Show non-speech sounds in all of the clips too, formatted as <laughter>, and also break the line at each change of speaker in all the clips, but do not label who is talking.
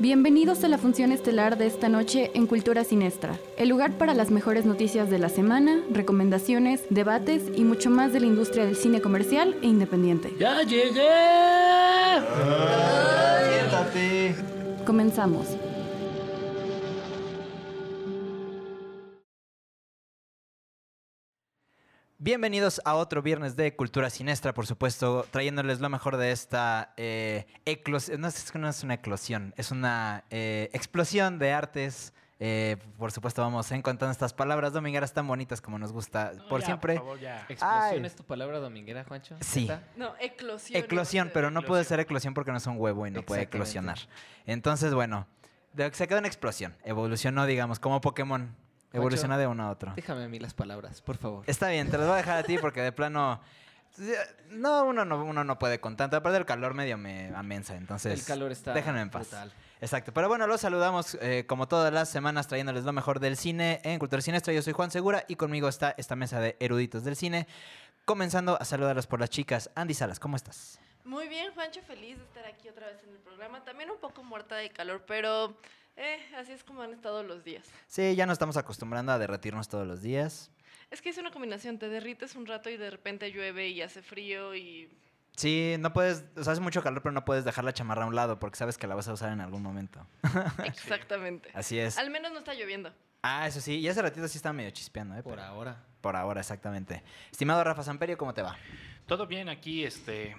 Bienvenidos a la función estelar de esta noche en Cultura Sinestra, el lugar para las mejores noticias de la semana, recomendaciones, debates y mucho más de la industria del cine comercial e independiente.
¡Ya llegué!
Siéntate.
Comenzamos.
Bienvenidos a otro viernes de Cultura Sinestra, por supuesto, trayéndoles lo mejor de esta eh, eclosión. No, es que no es una eclosión, es una eh, explosión de artes. Eh, por supuesto, vamos encontrando estas palabras domingueras tan bonitas como nos gusta por siempre.
¿Explosión
Ay.
es tu palabra dominguera, Juancho?
Sí.
No, eclosión.
Eclosión, pero no puede ser eclosión porque no es un huevo y no puede eclosionar. Entonces, bueno, se quedó en explosión. Evolucionó, digamos, como Pokémon. Evolucionó de uno a otro.
Déjame a mí las palabras, por favor.
Está bien, te las voy a dejar a ti porque de plano. No, uno no, uno no puede con tanto. Aparte, el calor medio me amensa, entonces.
El calor está
Déjenme en paz.
brutal.
Exacto. Pero bueno, los saludamos eh, como todas las semanas trayéndoles lo mejor del cine en Cultura Sinestra. Yo soy Juan Segura y conmigo está esta mesa de eruditos del cine. Comenzando a saludarlos por las chicas. Andy Salas, ¿cómo estás?
Muy bien, Juancho, feliz de estar aquí otra vez en el programa. También un poco muerta de calor, pero eh, así es como han estado los días.
Sí, ya nos estamos acostumbrando a derretirnos todos los días.
Es que es una combinación, te derrites un rato y de repente llueve y hace frío y...
Sí, no puedes, o sea, hace mucho calor, pero no puedes dejar la chamarra a un lado porque sabes que la vas a usar en algún momento. <laughs>
Exactamente.
Así es.
Al menos no está lloviendo.
Ah, eso sí. Y hace ratito sí estaba medio chispeando, ¿eh?
Por
Pero-
ahora.
Por ahora, exactamente. Estimado Rafa Samperio, ¿cómo te va?
Todo bien aquí, este,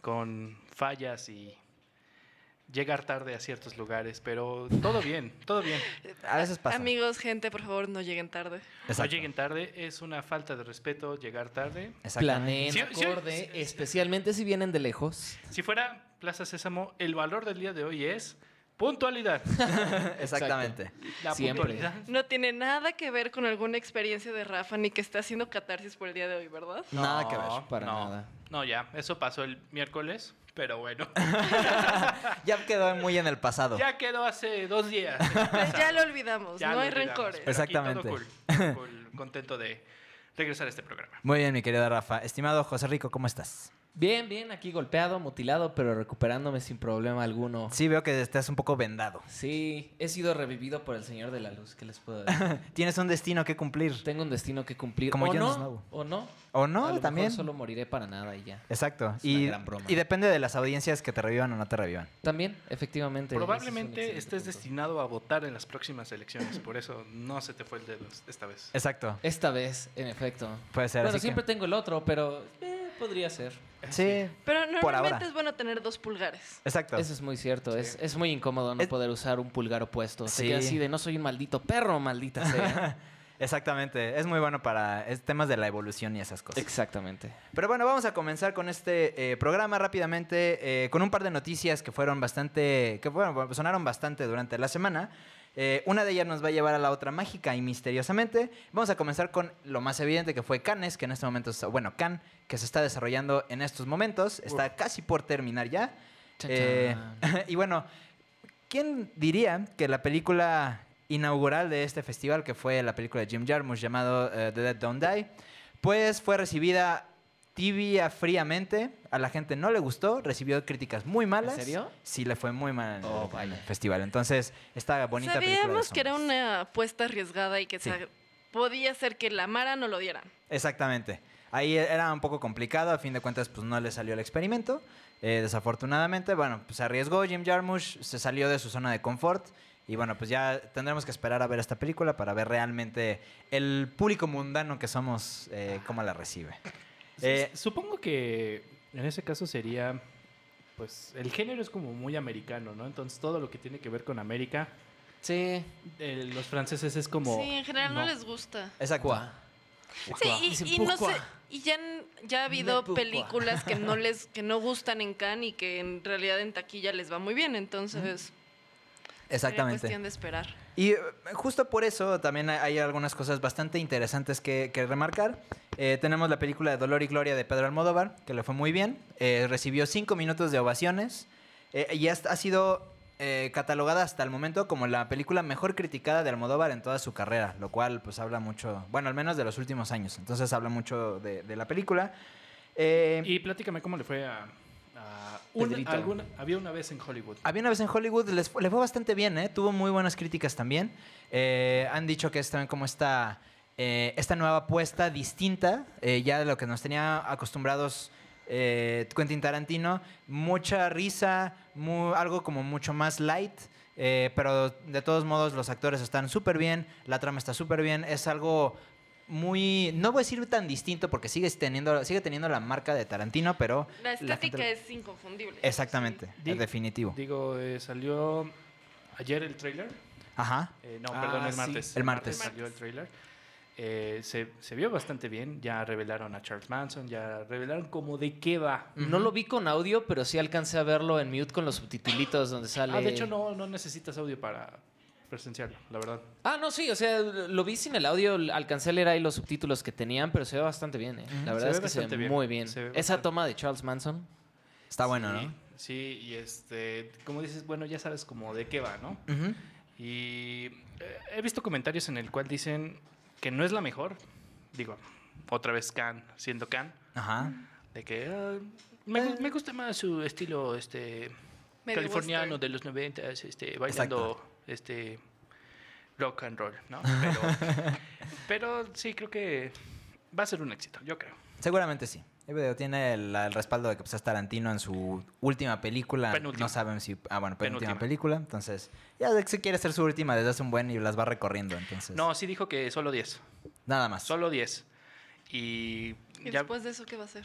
con fallas y llegar tarde a ciertos lugares, pero todo bien, todo bien.
A veces pasa.
Amigos, gente, por favor, no lleguen tarde.
No
Exacto.
lleguen tarde, es una falta de respeto llegar tarde.
Planeen
Sí, sí,
acorde,
sí.
especialmente si vienen de lejos.
Si fuera Plaza Sésamo, el valor del día de hoy es puntualidad. <laughs>
Exactamente.
La
Siempre.
puntualidad.
No tiene nada que ver con alguna experiencia de Rafa ni que está haciendo catarsis por el día de hoy, ¿verdad?
Nada que ver.
No,
para
no.
nada.
No, ya, eso pasó el miércoles, pero bueno, <laughs> <laughs>
Ya quedó muy en el pasado.
ya quedó hace dos días.
Pues <laughs> ya lo olvidamos,
Ya
no
lo
hay
olvidamos,
rencores.
pero aquí todo
Exactamente.
cool, cool, contento de regresar a este programa.
Muy bien, mi querido Rafa. Estimado José Rico, ¿cómo estás?
Bien, bien, aquí golpeado, mutilado, pero recuperándome sin problema alguno.
Sí, veo que estás un poco vendado.
Sí, he sido revivido por el Señor de la Luz, ¿qué les puedo decir? <laughs>
Tienes un destino que cumplir.
Tengo un destino que cumplir.
Como
o
Jon
no,
Snow.
o no.
¿O
A
no?
lo
También.
mejor solo moriré para nada y ya.
Exacto.
Es una
y,
gran broma.
y depende de las audiencias que te revivan o no te revivan.
También, efectivamente. es
Probablemente estés
punto.
destinado a votar en las próximas elecciones, por eso no se te fue el dedo esta vez.
Exacto.
Esta vez, en efecto.
Puede ser.
Bueno,
así que-
siempre tengo el otro, pero eh, podría ser.
Sí.
Pero normalmente es bueno tener dos pulgares.
Exacto.
Eso es muy cierto. Es, es muy incómodo no
Es-
poder usar un pulgar opuesto.
Sí.
queda así de no soy un maldito perro, maldita sea. <laughs>
Exactamente. Es muy bueno para temas de la evolución y esas cosas.
Exactamente.
Pero bueno, vamos a comenzar con este eh, programa rápidamente, eh, con un par de noticias que fueron bastante, que bueno, sonaron bastante durante la semana. Eh, una de ellas nos va a llevar a la otra mágica y misteriosamente. Vamos a comenzar con lo más evidente que fue Cannes, que en este momento, está- bueno, Cannes, que se está desarrollando en estos momentos, está casi por terminar ya. Eh, <laughs> y bueno, ¿quién diría que la película inaugural de este festival, que fue la película de Jim Jarmusch llamado eh, The Dead Don't Die, pues fue recibida tibia, fríamente. A la gente no le gustó, recibió críticas muy malas.
serio?
Sí, le fue muy mal en el-
Oh,
en el
vaya.
festival. Entonces, esta bonita película de
Sabíamos que era una apuesta arriesgada y que
Sí.
podía ser que la Mara no lo dieran.
Exactamente. Ahí era un poco complicado, a fin de cuentas pues no le salió el experimento, eh, desafortunadamente. Bueno, pues se arriesgó Jim Jarmusch, se salió de su zona de confort y bueno, pues ya tendremos que esperar a ver esta película para ver realmente el público mundano que somos, eh, cómo la recibe. Eh,
Supongo que en ese caso sería, pues el género es como muy americano, ¿no? Entonces todo lo que tiene que ver con América,
Sí.
eh, los franceses es como...
sí, en general no, les gusta.
exacto.
Cuá.
Sí, y, y no sé, y ya, han- ya ha habido películas que no les que no gustan en Cannes y que en realidad en taquilla les va muy bien, entonces
Exactamente.
cuestión de esperar.
Y eh, justo por eso también hay- algunas cosas bastante interesantes que, que remarcar. Eh, tenemos la película de Dolor y Gloria de Pedro Almodóvar, que le fue muy bien. Eh, recibió cinco minutos de ovaciones. eh, y hasta- ha sido eh, catalogada hasta el momento como la película mejor criticada de Almodóvar en toda su carrera, lo cual pues habla mucho, bueno, al menos de los últimos años, entonces habla mucho de, de la película. Eh,
Y platícame cómo le fue a... a un- había una vez en Hollywood.
Había una vez en Hollywood, les le fue bastante bien, ¿eh? Tuvo muy buenas críticas también. Eh, han dicho que es también como esta, eh, esta nueva apuesta distinta, ya de lo que nos tenía acostumbrados Quentin Tarantino. Mucha risa, algo como mucho más light. pero de todos modos los actores están súper bien, la trama está súper bien, es algo muy, no voy a decir tan distinto porque sigue teniendo, sigue teniendo la marca de Tarantino, pero...
La estética
gente-
es inconfundible.
Exactamente,
Di-
es definitivo.
Digo, eh, salió ayer el trailer.
Ajá.
Eh, no,
Ah,
perdón, el
sí.
martes.
El martes.
salió el trailer. Eh, se, se vio bastante bien. Ya revelaron a Charles Manson, ya revelaron como de qué va.
No lo vi con audio, pero sí alcancé a verlo en mute con los subtitulitos donde sale.
Ah, de hecho no, no necesitas audio para presenciarlo, la verdad.
Ah, no, sí, o sea, lo vi sin el audio, alcancé a leer ahí los subtítulos que tenían, pero se ve bastante bien, ¿eh? La verdad
ve
es que se ve
bien,
muy bien.
ve
Esa
bastante-
toma de Charles Manson.
Está bueno,
Sí,
¿no?
Sí, y este, como dices, bueno, ya sabes como de qué va, ¿no? Y eh, he visto comentarios en el cual dicen que no es la mejor. Digo, otra vez Khan, siendo Khan,
Ajá.
de que ah, me, gu- me gusta más su estilo este
Medio
californiano
western.
de los 90, este, bailando este rock and roll, ¿no? Pero, <laughs> pero sí, creo que va a ser un éxito, yo creo.
Seguramente sí. El video tiene el, el respaldo de que pues, es Tarantino en su última película.
Penúltima.
No saben si. Ah, bueno, penúltima,
Penúltima.
película. Entonces, ya se quiere hacer su última desde hace un buen y las va recorriendo. Entonces,
No, sí dijo que solo 10,
nada más.
solo 10. Y,
¿Y
ya,
después de eso qué va a hacer?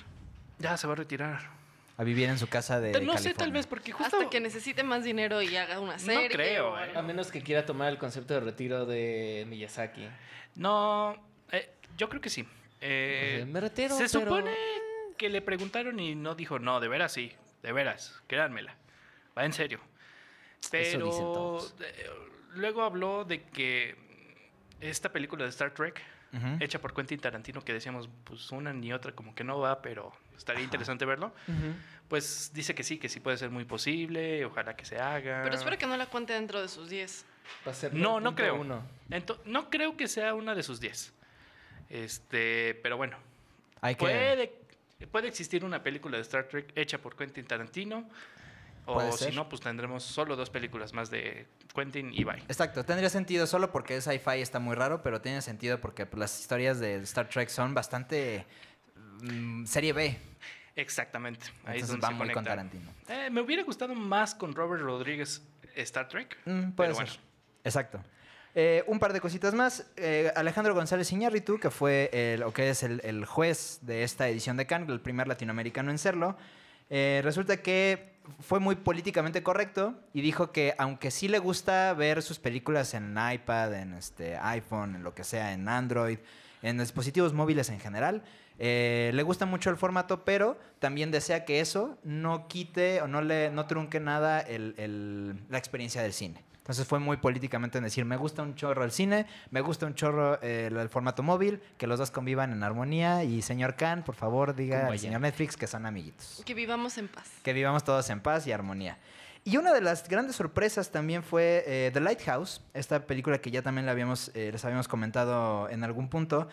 ya se va a retirar.
A vivir en su casa de.
no sé,
California.
tal vez porque justo...
Hasta que necesite más dinero y haga una serie.
creo,
o
eh.
A menos que quiera tomar el concepto de retiro de Miyazaki.
No, eh, yo creo que sí. Eh,
me retiro,
Se
pero-
supone que le preguntaron y no dijo, no, de veras sí, de veras, créanmela, va en serio. Pero
dicen todos.
luego habló de que esta película de Star Trek, hecha por Quentin Tarantino, que decíamos, pues una ni otra como que no va, pero estaría interesante verlo, pues dice que sí, que sí puede ser muy posible, ojalá que se haga.
Pero espero que no la cuente dentro de sus 10.
Va a ser
No, no
9.1.
creo. Ento- no creo que sea una de sus 10. Este, pero bueno,
Hay que.
puede, puede existir una película de Star Trek hecha por Quentin Tarantino. O si
ser.
no, pues tendremos solo dos películas más de Quentin y bye.
Exacto, tendría sentido solo porque es sci-fi está muy raro, pero tiene sentido porque las historias de Star Trek son bastante mm, serie B.
Exactamente. Ahí es
Entonces
donde
va
se
muy con. Tarantino.
Eh, me hubiera gustado más con Robert Rodríguez Star Trek.
Mm, puede
pero
ser.
bueno.
Exacto. Eh, un par de cositas más. Eh, Alejandro González Iñárritu, que fue el, o que es el, el juez de esta edición de Cannes, el primer latinoamericano en serlo, eh, resulta que fue muy políticamente correcto y dijo que aunque sí le gusta ver sus películas en iPad, en este iPhone, en lo que sea, en Android, en dispositivos móviles en general, eh, le gusta mucho el formato, pero también desea que eso no quite o no le no trunque nada el- el- la experiencia del cine. Entonces fue muy políticamente en decir, me gusta un chorro el cine, me gusta un chorro eh, el, el formato móvil, que los dos convivan en armonía y señor Khan, por favor, diga al señor Netflix que son amiguitos.
Que vivamos en paz.
Que vivamos todos en paz y armonía. Y una de las grandes sorpresas también fue eh, The Lighthouse, esta película que ya también la habíamos, eh, les habíamos comentado en algún punto.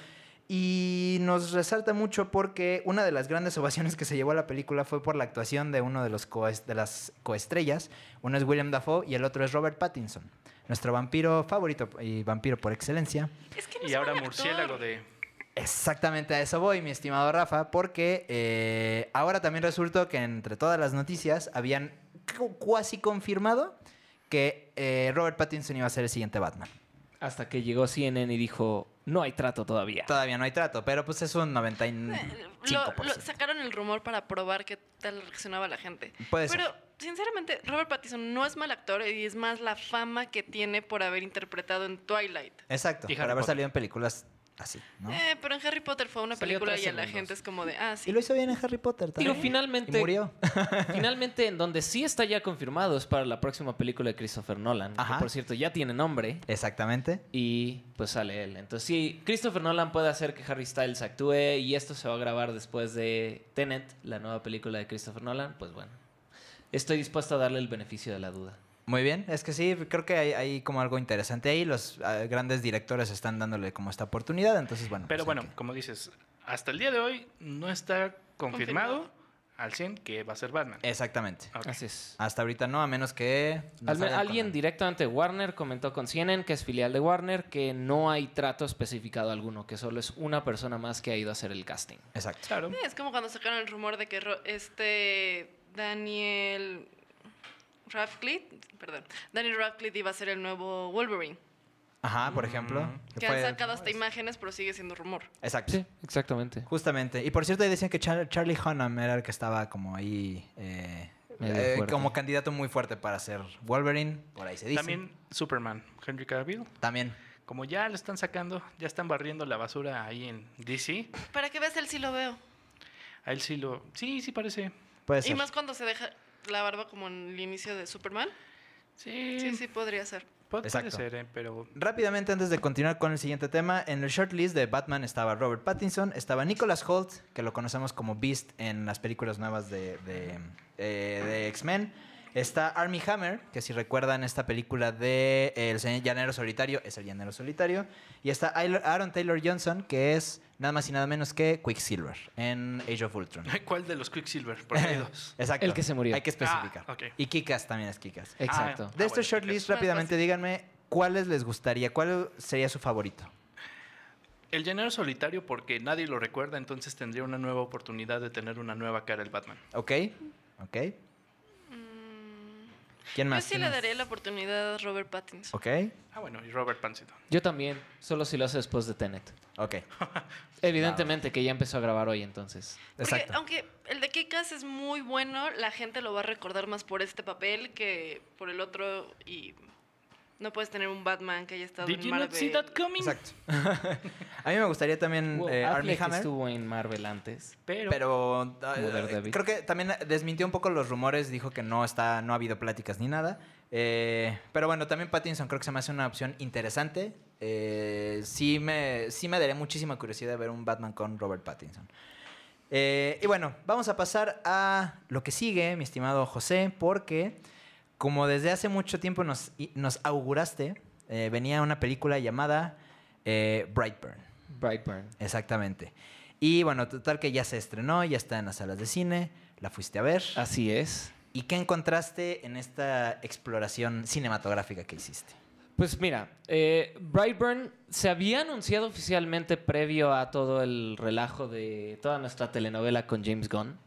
Y nos resalta mucho porque una de las grandes <laughs> ovaciones que se llevó a la película fue por la actuación de uno de, los de las coestrellas. Uno es William Dafoe y el otro es Robert Pattinson, nuestro vampiro favorito y vampiro por excelencia.
Es que no
Y ahora murciélago de...
Exactamente a eso voy, mi estimado Rafa, porque eh, ahora también resultó que entre todas las noticias habían cuasi confirmado que eh, Robert Pattinson iba a ser el siguiente Batman.
Hasta que llegó CNN y dijo, no hay trato todavía.
Todavía no hay trato, pero pues es un 95%.
Lo, lo- sacaron el rumor para probar qué tal reaccionaba la gente.
Puede ser.
Pero, sinceramente, Robert Pattinson no es mal actor y es más la fama que tiene por haber interpretado en Twilight.
Exacto,
Y
por
Harry
haber
Potter.
salido en películas así, ¿no?
Eh, pero en Harry Potter fue una
Salió
película y a la gente es como de, ah, sí.
Y lo hizo bien en Harry Potter
Digo,
también.
finalmente.
Y murió. <laughs>
finalmente, en donde sí está ya confirmado es para la próxima película de Christopher Nolan.
Ajá.
Que por cierto, ya tiene nombre.
Exactamente.
Y pues sale él. Entonces, sí, Christopher Nolan puede hacer que Harry Styles actúe y esto se va a grabar después de Tenet, la nueva película de Christopher Nolan. Pues bueno, estoy dispuesto a darle el beneficio de la duda.
Muy bien, es que sí, creo que hay, hay como algo interesante ahí. Los ah, grandes directores están dándole como esta oportunidad, entonces bueno.
Pero
pues
bueno, como dices, hasta el día de hoy no está confirmado, al 100 que va a ser Batman.
Exactamente.
Ok.
Así es.
Hasta ahorita no, a menos que...
Al-
con
alguien directamente de Warner comentó con CNN, que es filial de Warner, que no hay trato especificado alguno, que solo es una persona más que ha ido a hacer el casting.
Exacto.
Claro.
Sí, es como cuando sacaron el rumor de que Ro- este Daniel Radcliffe, perdón, Daniel Radcliffe iba a ser el nuevo Wolverine.
Ajá, por ejemplo.
Que
fue-
han sacado hasta imágenes, pero sigue siendo rumor.
Exacto.
Sí, exactamente.
Justamente. Y por cierto, ahí decían que Char- Charlie Hunnam era el que estaba como ahí... eh, eh, como candidato muy fuerte para ser Wolverine, por ahí se dice.
También Superman, Henry Cavill.
También.
Como ya lo están sacando, ya están barriendo la basura ahí en DC.
Para que veas, él sí lo veo.
A él sí lo... Sí, sí parece.
Puede
Y
ser.
más cuando se deja la barba como en el inicio de Superman.
Sí,
Sí, sí, podría ser.
Puede,
Exacto.
ser, eh, pero...
Rápidamente, antes de continuar con el siguiente tema, en el shortlist de Batman estaba Robert Pattinson, estaba Nicholas Holt, que lo conocemos como Beast en las películas nuevas de, de, eh, de X-Men. Está Armie Hammer, que si recuerdan esta película de El Llanero Solitario, es el Llanero Solitario. Y está Aaron Taylor Johnson, que es nada más y nada menos que Quicksilver en Age of Ultron. <laughs>
¿Cuál de los Quicksilver? Porque hay dos.
Exacto.
El que se murió.
Hay que especificar.
Ah.
Y Kikas también es Kikas.
Exacto.
Ah,
De estos
bueno,
shortlists,
Más
rápidamente díganme cuáles les gustaría, cuál sería su favorito.
El llanero solitario porque nadie lo recuerda, entonces tendría una nueva oportunidad de tener una nueva cara el Batman.
¿Ok? ¿Ok? ¿Quién
Yo
más?
sí
¿Quién
le
más?
daría la oportunidad a Robert Pattinson.
¿Ok?
Ah, bueno, y Robert Pattinson.
Yo también, solo si lo hace después de Tenet.
Ok. <laughs>
Evidentemente que ya empezó a grabar hoy, entonces.
Porque
Exacto.
aunque el de Kikas es muy bueno, la gente lo va a recordar más por este papel que por el otro y no puedes tener un Batman que haya estado
Did
en
you
Marvel.
not see that coming?
Exacto. <laughs> a mí me gustaría también
Well,
eh, Armie Hammer.
estuvo en Marvel antes.
Pero,
Pero eh, creo que también desmintió un poco los rumores, dijo que no está, no ha habido pláticas ni nada. Eh, pero bueno, también Pattinson creo que se me hace una opción interesante. Eh, sí, me, sí me daría muchísima curiosidad de ver un Batman con Robert Pattinson. Eh, y bueno, vamos a pasar a lo que sigue, mi estimado José, porque como desde hace mucho tiempo nos, auguraste, eh, venía una película llamada eh, Brightburn.
Brightburn.
Exactamente. Y bueno, total que ya se estrenó, ya está en las salas de cine, la fuiste a ver.
Así es.
¿Y qué encontraste en esta exploración cinematográfica que hiciste?
Pues mira, eh, Brightburn se había anunciado oficialmente previo a todo el relajo de toda nuestra telenovela con James Gunn.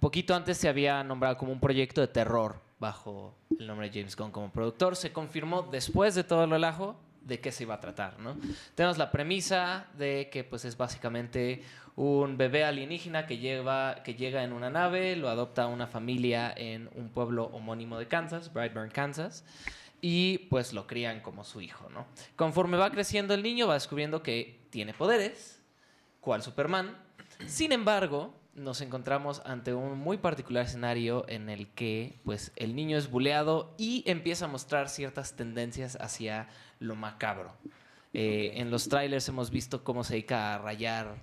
Poquito antes se había nombrado como un proyecto de terror bajo el nombre de James Gunn como productor. Se confirmó después de todo el relajo de qué se iba a tratar, ¿no? Tenemos la premisa de que pues es básicamente un bebé alienígena que lleva que llega en una nave, lo adopta una familia en un pueblo homónimo de Kansas, Brightburn, Kansas, y pues lo crían como su hijo, ¿no? Conforme va creciendo el niño va descubriendo que tiene poderes, cual Superman. Sin embargo, nos encontramos ante un muy particular escenario en el que pues el niño es buleado y empieza a mostrar ciertas tendencias hacia lo macabro. Eh, en los trailers hemos visto cómo se dedica a rayar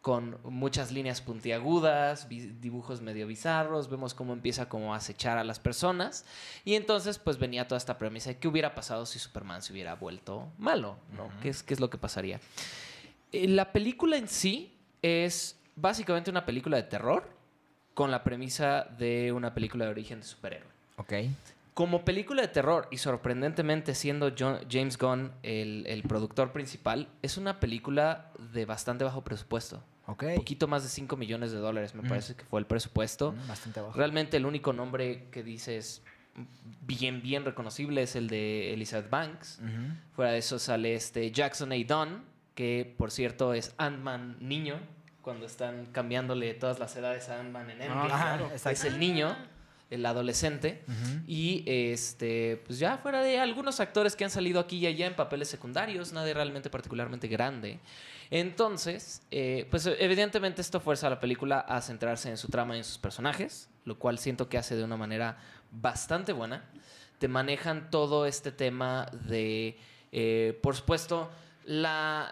con muchas líneas puntiagudas, dibujos medio bizarros, vemos cómo empieza como a acechar a las personas y entonces pues venía toda esta premisa de qué hubiera pasado si Superman se hubiera vuelto malo, ¿no? ¿Qué, es, ¿Qué es lo que pasaría? Eh, La película en sí es básicamente una película de terror con la premisa de una película de origen de superhéroe.
Ok.
Como película de terror y sorprendentemente siendo John- James Gunn el, el productor principal, es una película de bastante bajo presupuesto.
Ok.
Poquito más de 5 millones de dólares me
Mm.
parece que fue el presupuesto.
Mm, Bastante abajo.
Realmente el único nombre que dices bien, bien reconocible es el de Elizabeth Banks. Fuera de eso sale este Jackson A. Dunn, que por cierto es Ant-Man niño, cuando están cambiándole todas las edades a Ant-Man en Endgame.
Ajá,
Claro. Es el niño, el adolescente. Y este, pues ya fuera de algunos actores que han salido aquí y allá en papeles secundarios, nadie realmente particularmente grande. Entonces, eh, pues evidentemente esto fuerza a la película a centrarse en su trama y en sus personajes, lo cual siento que hace de una manera bastante buena. Te manejan todo este tema de, eh, por supuesto, la,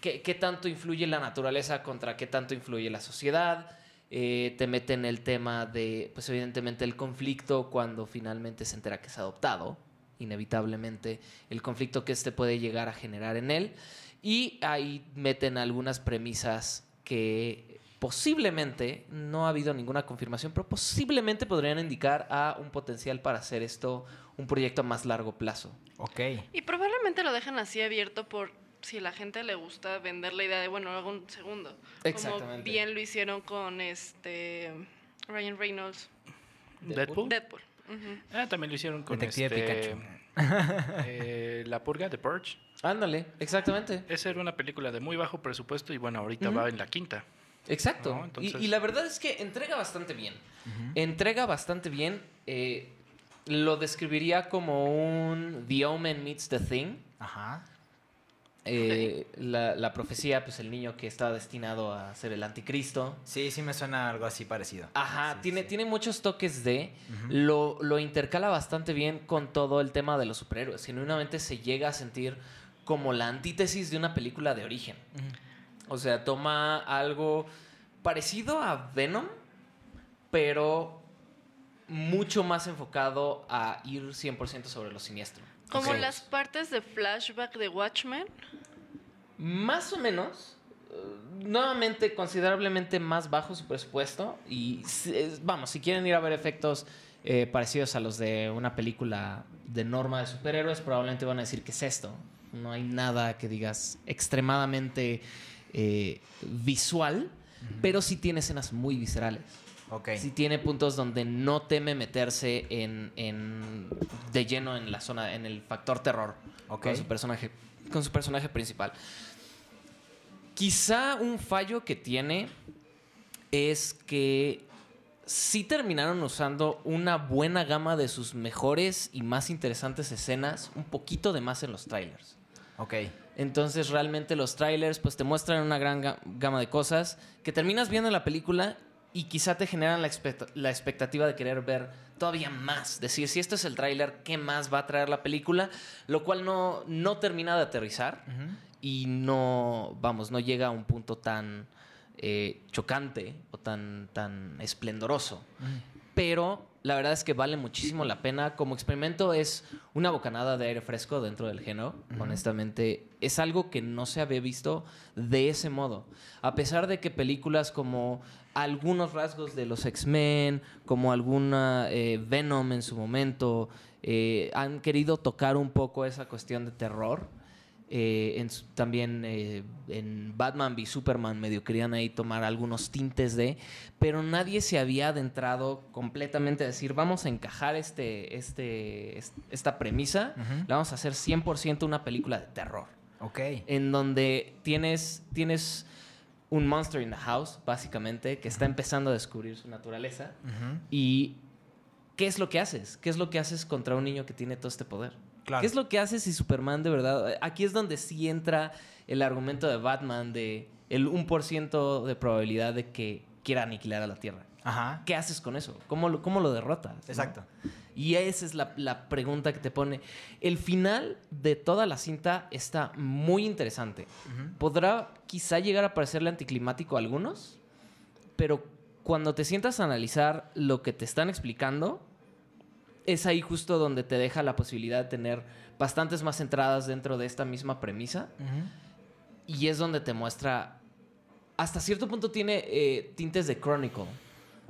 qué, qué tanto influye la naturaleza contra qué tanto influye la sociedad. Eh, te meten el tema de, pues evidentemente el conflicto cuando finalmente se entera que es adoptado, inevitablemente el conflicto que este puede llegar a generar en él. Y ahí meten algunas premisas que posiblemente, no ha habido ninguna confirmación, pero posiblemente podrían indicar a un potencial para hacer esto un proyecto a más largo plazo.
Ok.
Y probablemente lo dejan así abierto por si a la gente le gusta vender la idea de, bueno, hago un segundo. Como
Exactamente.
bien lo hicieron con este Ryan Reynolds,
Deadpool.
Deadpool.
Ah, también lo hicieron con
Detective
este, eh, La Purga de Purge.
Ándale, exactamente.
Esa era una película de muy bajo presupuesto y bueno, ahorita va en la quinta.
Exacto.
No, entonces-
y, la verdad es que entrega bastante bien. Entrega bastante bien. eh, lo describiría como un The Omen meets The Thing.
Ajá.
Eh, la, la profecía, pues el niño que está destinado a ser el anticristo.
Sí, sí me suena algo así parecido.
Ajá,
Sí,
tiene,
sí.
tiene muchos toques de. Lo, lo intercala bastante bien con todo el tema de los superhéroes. Genuinamente se llega a sentir como la antítesis de una película de origen. O sea, toma algo parecido a Venom, pero mucho más enfocado a ir 100% sobre lo siniestro.
Como las partes de flashback de Watchmen.
Más o menos. eh, Nuevamente, considerablemente más bajo su presupuesto. Y vamos, si quieren ir a ver efectos eh, parecidos a los de una película de norma de superhéroes, probablemente van a decir que es esto. No hay nada que digas extremadamente eh, visual, pero sí tiene escenas muy viscerales.
Ok.
Sí tiene puntos donde no teme meterse en, en- de lleno en la zona, en el factor terror con su personaje, con su personaje principal. Quizá un fallo que tiene es que sí terminaron usando una buena gama de sus mejores y más interesantes escenas, un poquito de más en los trailers.
Ok.
Entonces realmente los trailers pues te muestran una gran ga- gama de cosas que terminas viendo en la película y quizá te generan la, expect- la expectativa de querer ver todavía más. Decir, si esto es el tráiler, ¿qué más va a traer la película? Lo cual no, no termina de aterrizar y no, vamos, no llega a un punto tan eh, chocante o tan, tan esplendoroso. Pero la verdad es que vale muchísimo la pena. Como experimento es una bocanada de aire fresco dentro del género. Honestamente, es algo que no se había visto de ese modo. A pesar de que películas como algunos rasgos de los X-Men, como alguna eh, Venom en su momento, eh, han querido tocar un poco esa cuestión de terror. Eh, en también en Batman v Superman medio querían ahí tomar algunos tintes de, pero nadie se había adentrado completamente a decir, vamos a encajar este, este, es- esta premisa,
Ujú.
la vamos a hacer 100% una película de terror,
Ok.
en donde tienes, tienes un monster in the house, básicamente, que está empezando a descubrir su naturaleza, y ¿qué es lo que haces? ¿Qué es lo que haces contra un niño que tiene todo este poder?
Claro.
¿Qué es lo que hace si Superman de verdad... Aquí es donde sí entra el argumento de Batman de el 1% de probabilidad de que quiera aniquilar a la Tierra.
Ajá.
¿Qué haces con eso? ¿Cómo lo, cómo lo derrotas? no? Y esa es la, la pregunta que te pone. El final de toda la cinta está muy interesante. Podrá quizá llegar a parecerle anticlimático a algunos, pero cuando te sientas a analizar lo que te están explicando, es ahí justo donde te deja la posibilidad de tener bastantes más entradas dentro de esta misma premisa. Y es donde te muestra. Hasta cierto punto tiene eh, tintes de Chronicle.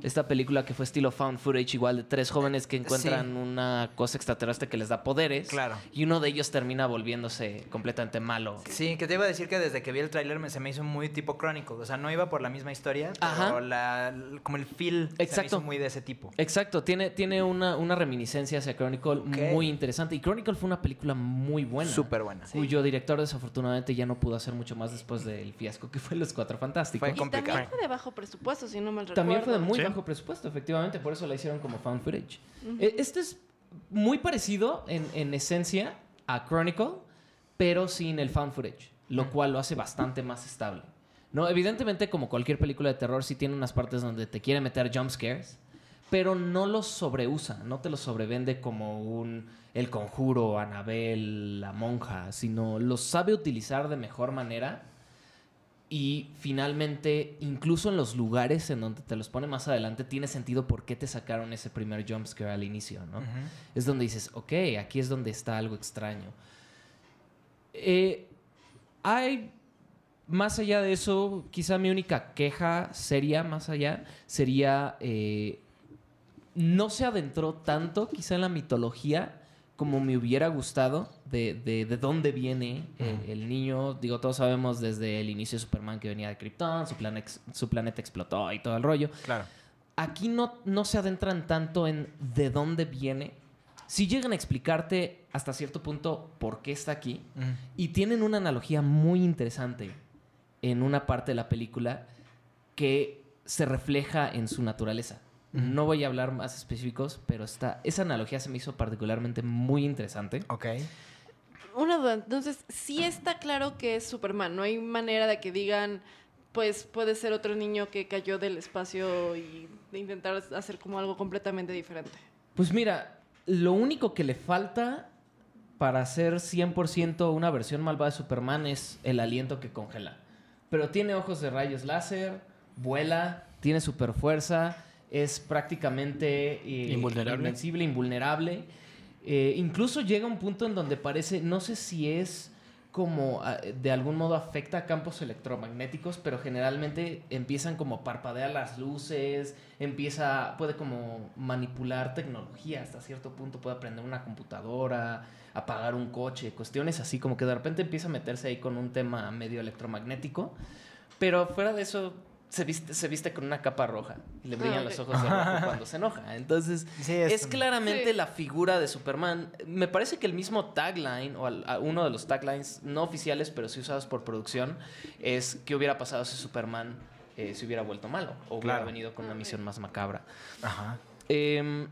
Esta película que fue estilo found footage, igual de tres jóvenes que encuentran
Sí.
una cosa extraterrestre que les da poderes.
Claro.
Y uno de ellos termina volviéndose completamente malo.
Sí, que te iba a decir que desde que vi el tráiler me, se me hizo muy tipo Chronicle. O sea, no iba por la misma historia, pero la, como el feel se me
Exacto.
hizo muy de ese tipo.
Exacto, tiene, tiene una, una reminiscencia hacia Chronicle muy interesante. Y Chronicle fue una película muy buena.
Súper buena.
Cuyo director desafortunadamente ya no pudo hacer mucho más después del fiasco que fue Los Cuatro Fantásticos.
Fue
Y
complicado.
también fue de bajo presupuesto, si no mal recuerdo.
También fue de muy
Sí.
Bajo presupuesto, efectivamente, por eso la hicieron como found footage. Eh, Este es muy parecido en, en esencia a Chronicle, pero sin el found footage, lo cual lo hace bastante más estable. No, evidentemente, como cualquier película de terror, sí tiene unas partes donde te quiere meter jump scares, pero no los sobreusa, no te los sobrevende como un El Conjuro, Anabel, La Monja, sino los sabe utilizar de mejor manera Y finalmente, incluso en los lugares en donde te los pone más adelante, tiene sentido por qué te sacaron ese primer jumpscare al inicio, ¿no? Es donde dices, ok, aquí es donde está algo extraño. Eh, hay, más allá de eso, quizá mi única queja seria, más allá, sería, eh, no se adentró tanto quizá en la mitología como me hubiera gustado de, de, de dónde viene eh, el niño. Digo, todos sabemos desde el inicio de Superman que venía de Krypton, su, plan ex- su planeta explotó y todo el rollo.
Claro.
Aquí no, no se adentran tanto en de dónde viene. Si llegan a explicarte hasta cierto punto por qué está aquí. Y tienen una analogía muy interesante en una parte de la película que se refleja en su naturaleza. No voy a hablar más específicos, pero está, esa analogía se me hizo particularmente muy interesante.
Ok.
Una duda, entonces, sí está claro que es Superman, no hay manera de que digan, pues puede ser otro niño que cayó del espacio y de intentar hacer como algo completamente diferente.
Pues mira, lo único que le falta para hacer 100% una versión malvada de Superman es el aliento que congela. Pero tiene ojos de rayos láser, vuela, tiene super fuerza, es prácticamente eh,
Invulnerable.
invencible, invulnerable. Eh, incluso llega un punto en donde parece, no sé si es como ah, de algún modo afecta a campos electromagnéticos, pero generalmente empiezan como a parpadear las luces, empieza, puede como manipular tecnología hasta cierto punto, puede aprender una computadora, apagar un coche, cuestiones así, como que de repente empieza a meterse ahí con un tema medio electromagnético, pero fuera de eso se viste, se viste con una capa roja y le brillan
Ah, ok.
los ojos de rojo cuando se enoja. Entonces,
Sí,
es,
es-
claramente
Sí.
la figura de Superman. Me parece que el mismo tagline, o al- a- uno de los taglines no oficiales, pero sí usados por producción, es qué hubiera pasado si Superman eh, se hubiera vuelto malo o hubiera
Claro.
venido con una misión más macabra.
Ajá.
Em,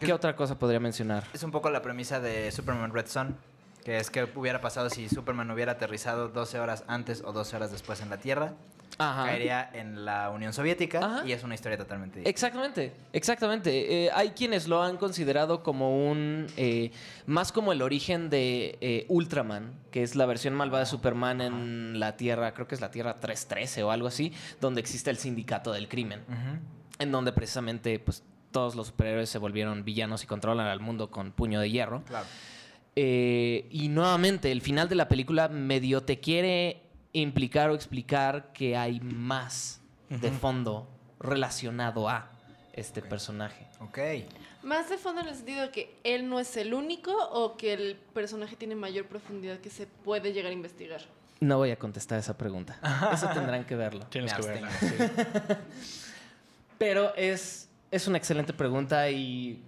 ¿Qué otra cosa podría mencionar?
Es un poco la premisa de Superman Red Son, que es que hubiera pasado si Superman hubiera aterrizado 12 horas antes o 12 horas después en la Tierra.
Ajá.
Caería en la Unión Soviética
Ajá.
y es una historia totalmente distinta.
Exactamente, exactamente. Eh, hay quienes lo han considerado como un. eh, más como el origen de eh, Ultraman, que es la versión malvada de Superman en la Tierra, creo que es la Tierra 313 o algo así, donde existe el sindicato del crimen. En donde precisamente pues, todos los superhéroes se volvieron villanos y controlan al mundo con puño de hierro.
Claro.
Y nuevamente, el final de la película medio te quiere implicar o explicar que hay más de fondo relacionado a este personaje.
Ok.
Más de fondo en el sentido de que él no es el único o que el personaje tiene mayor profundidad que se puede llegar a investigar.
No voy a contestar esa pregunta. Eso tendrán que verlo. <laughs>
Tienes
Me
que verla.
abstengo.
Pero es, es una excelente pregunta y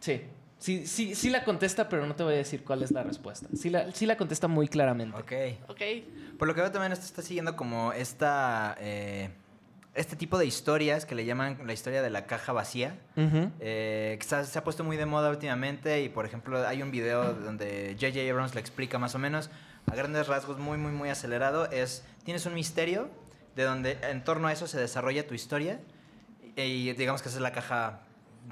sí, sí, sí, sí la contesta, pero no te voy a decir cuál es la respuesta. Sí la, sí la contesta muy claramente.
Ok.
¿Ok?
Por lo que veo también esto está siguiendo como esta... eh, este tipo de historias que le llaman la historia de la caja vacía. Eh, que está- se ha puesto muy de moda últimamente y por ejemplo hay un video donde J.J. Abrams le explica más o menos a grandes rasgos muy muy muy acelerado es tienes un misterio de donde en torno a eso se desarrolla tu historia y digamos que esa es la caja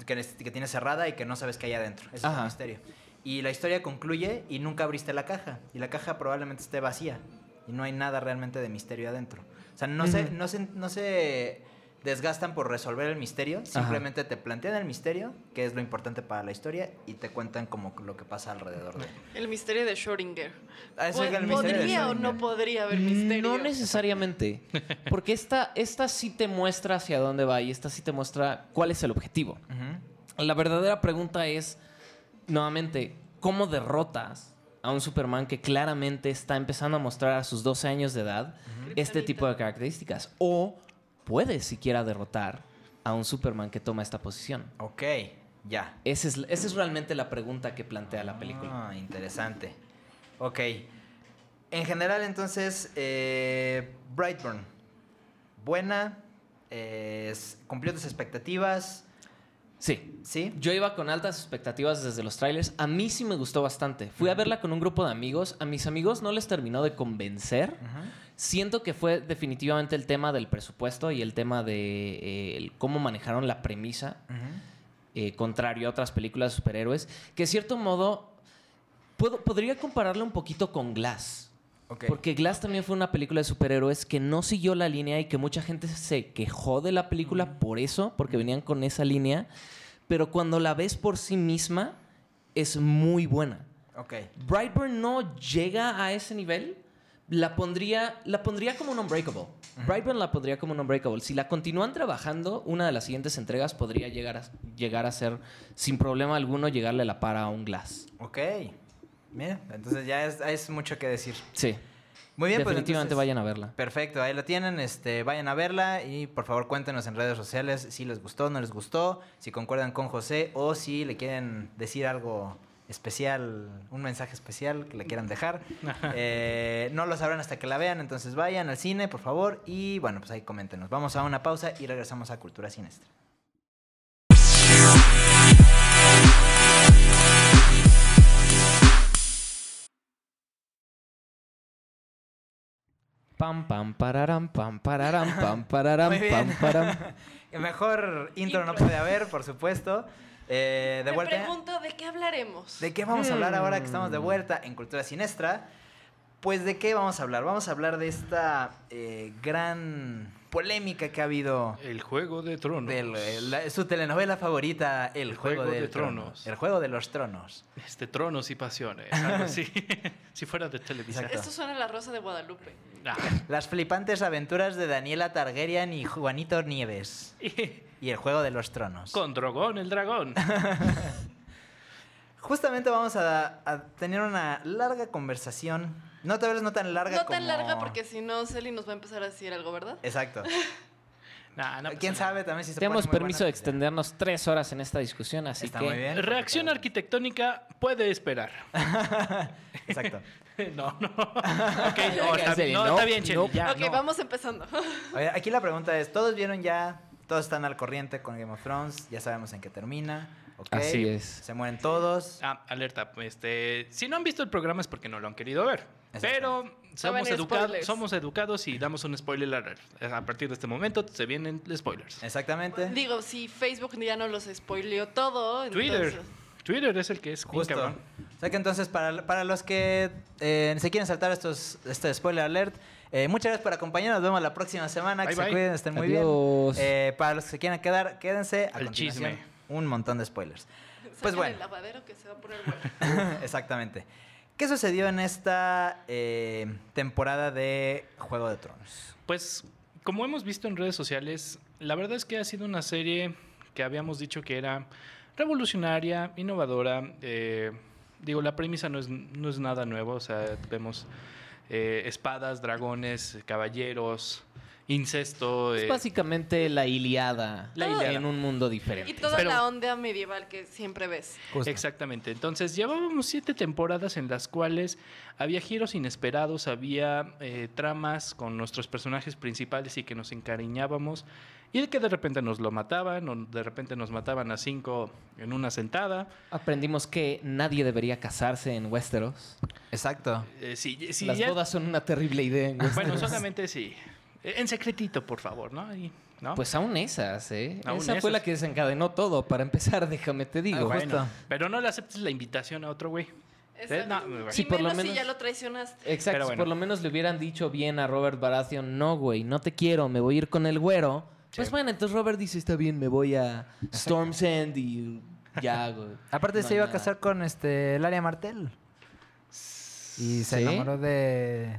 que, que tienes cerrada y que no sabes qué hay adentro. Ese es el misterio. Y la historia concluye y nunca abriste la caja. Y la caja probablemente esté vacía. Y no hay nada realmente de misterio adentro. O sea no se
Ujú.
no se no se desgastan por resolver el misterio, simplemente te plantean el misterio, que es lo importante para la historia, y te cuentan como lo que pasa alrededor de él.
El misterio de Schrödinger.
Ah, eso
Po-
es el misterio de
¿Podría o no podría haber misterio?
No necesariamente. <laughs> Porque esta, esta sí te muestra hacia dónde va y esta sí te muestra cuál es el objetivo. La verdadera pregunta es, nuevamente, ¿cómo derrotas a un Superman que claramente está empezando a mostrar a sus 12 años de edad este tipo de características? ¿O puedes siquiera derrotar a un Superman que toma esta posición?
Ok, ya.
Esa es, esa es realmente la pregunta que plantea la película.
Ah, interesante. Ok. En general, entonces, eh, Brightburn. Buena. eh, cumplió tus expectativas.
Sí.
¿Sí?
Yo iba con altas expectativas desde los trailers. A mí sí me gustó bastante. Fui a verla con un grupo de amigos. A mis amigos no les terminó de convencer. Siento que fue definitivamente el tema del presupuesto y el tema de eh, el cómo manejaron la premisa, eh, contrario a otras películas de superhéroes, que de cierto modo puedo- podría compararla un poquito con Glass.
Ok.
Porque Glass también fue una película de superhéroes que no siguió la línea y que mucha gente se quejó de la película por eso, porque venían con esa línea. Pero cuando la ves por sí misma, es muy buena.
Ok.
Brightburn no llega a ese nivel. La pondría, la pondría como un Unbreakable. Brightburn la pondría como un Unbreakable. Si la continúan trabajando, una de las siguientes entregas podría llegar a, llegar a ser, sin problema alguno, llegarle la para a un Glass.
Ok. Mira, entonces ya es, es mucho que decir.
Sí.
Muy bien, pues
Definitivamente
entonces-
vayan a verla.
Perfecto, ahí lo tienen, este, vayan a verla y por favor cuéntenos en redes sociales si les gustó, no les gustó, si concuerdan con José o si le quieren decir algo especial, un mensaje especial que le quieran dejar. <laughs> Eh, no lo sabrán hasta que la vean, entonces vayan al cine, por favor, y bueno, pues ahí coméntenos. Vamos a una pausa y regresamos a Cultura Sinestra.
Pam, pam, pararam, pam, pararam, pam, <laughs> pararam, pam, param. <laughs>
El mejor intro no puede haber, por supuesto. Eh, de
Me
vuelta.
pregunto de qué hablaremos.
¿De qué vamos a hablar ahora que estamos de vuelta en Cultura Sinestra? Pues de qué vamos a hablar? Vamos a hablar de esta eh, gran polémica que ha habido
El juego de tronos.
de su telenovela favorita, El,
El
Juego,
Juego
del
de
Trono.
Tronos.
El Juego de los Tronos.
Este, tronos y pasiones. Algo así. <laughs> <laughs> si fuera de televisión.
Exacto.
Esto suena a la Rosa de Guadalupe.
Ah.
Las flipantes aventuras de Daniela Targaryen y Juanito Nieves. <laughs> Y El Juego de los Tronos.
Con Dragón, el dragón.
Justamente vamos a, a tener una larga conversación. No tal vez no tan larga
No
como...
tan larga porque si no, Celi nos va a empezar a decir algo, ¿verdad?
Exacto. <laughs>
Nah, no
¿Quién
pasa nada.
sabe también si se
Tenemos permiso
buena,
de
pues ya.
extendernos tres horas en esta discusión, así
Está
que...
muy bien.
Reacción arquitectónica puede esperar. <laughs>
Exacto. <laughs>
no, no. Ok, no, está,
Celi,
bien, no,
no,
está bien,
no.
ya,
ok,
no.
vamos empezando.
Oye, aquí la pregunta es, ¿todos vieron ya? ¿Todos están al corriente con Game of Thrones? ¿Ya sabemos en qué termina? ¿ok?
Así es.
¿Se mueren todos?
Ah, alerta. Este, si no han visto el programa es porque no lo han querido ver. Pero somos, educados, somos educados y damos un spoiler alert. A partir de este momento se vienen spoilers.
Exactamente.
Digo, si Facebook ya no los spoileó todo,
Twitter.
entonces-
Twitter es el que es
Justo.
cabrón.
O sea que entonces, para, para los que eh, se quieren saltar estos, este spoiler alert, eh, muchas gracias por acompañarnos. Nos vemos la próxima semana. Que
Bye,
se
bye.
cuiden, estén muy
Adiós.
bien. Eh, para los que se quieran quedar, quédense. A
El
continuación,
chisme.
Un montón de spoilers. Pues bueno.
el lavadero que se va a poner bueno. <laughs>
Exactamente. ¿Qué sucedió en esta eh, temporada de Juego de Tronos?
Pues, como hemos visto en redes sociales, la verdad es que ha sido una serie que habíamos dicho que era revolucionaria, innovadora. eh, digo, la premisa no es, no es nada nuevo, o sea, vemos eh, espadas, dragones, caballeros, incesto.
Es
eh,
básicamente la Iliada,
La
en un mundo diferente.
Y toda
Pero-
la onda medieval que siempre ves.
Exactamente. Entonces, llevábamos siete temporadas en las cuales había giros inesperados, había eh, tramas con nuestros personajes principales y que nos encariñábamos. Y de que de repente nos lo mataban, o de repente nos mataban a cinco en una sentada.
Aprendimos que nadie debería casarse en Westeros.
Exacto.
Eh, sí, sí,
Las
ya-
bodas son una terrible idea en Westeros.
Bueno, solamente sí. Eh, En secretito, por favor, ¿no? Y- ¿no?
Pues aún esas, ¿eh?
Aún
Esa fue la que desencadenó todo. Para empezar, <laughs> déjame te digo.
Ah,
Bueno, pero no le aceptes la invitación a otro güey.
Exacto.
no, bueno.
Sí, por lo
menos si
menos-
ya lo traicionaste.
Exacto, si por lo menos le hubieran dicho bien a Robert Baratheon, no, güey, no te quiero, me voy a ir con el güero. Pues bueno, entonces Robert dice, está bien, me voy a Storm's End y ya, güey. <laughs>
Aparte
No
se iba a casar con este Laria Martel. Y se
¿Sí?
enamoró de...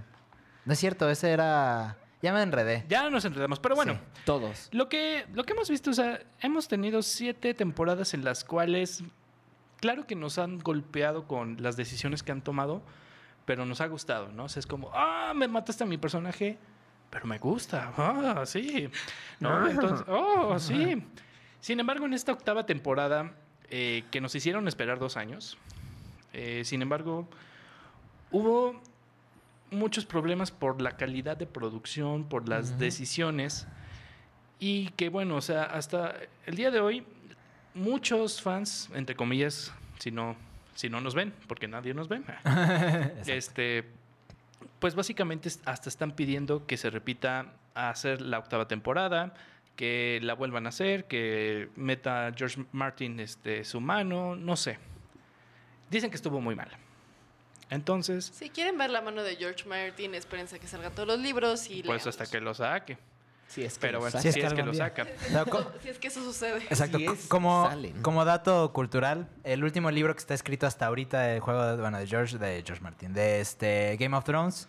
No es cierto, ese era... Ya me enredé.
Ya nos enredamos, pero bueno.
Sí.
Todos.
Lo que, lo que hemos visto, o sea, hemos tenido siete temporadas en las cuales, claro que nos han golpeado con las decisiones que han tomado, pero nos ha gustado, ¿no? O sea, es como, ah, me mataste a mi personaje, pero me gusta, ah, sí, ¿no? Entonces, oh, sí. Sin embargo, en esta octava temporada, eh, que nos hicieron esperar dos años, eh, sin embargo, hubo muchos problemas por la calidad de producción, por las decisiones. Y que bueno, o sea, hasta el día de hoy, muchos fans, entre comillas, si no, si no nos ven, porque nadie nos ve, <laughs> este, pues básicamente hasta están pidiendo que se repita a hacer la octava temporada, que la vuelvan a hacer, que meta George Martin este, su mano, no sé. Dicen que estuvo muy mal. Entonces,
Si quieren ver la mano de George Martin, espérense a que salgan todos los libros y
pues hasta que lo saque.
Sí, es que
Pero
lo
bueno, si es,
que
lo saca. <laughs>
No,
Si es que eso sucede.
Exacto.
Si es,
como,
salen.
como dato cultural, el último libro que está escrito hasta ahorita del juego de, bueno, de George, de George Martin, de este Game of Thrones,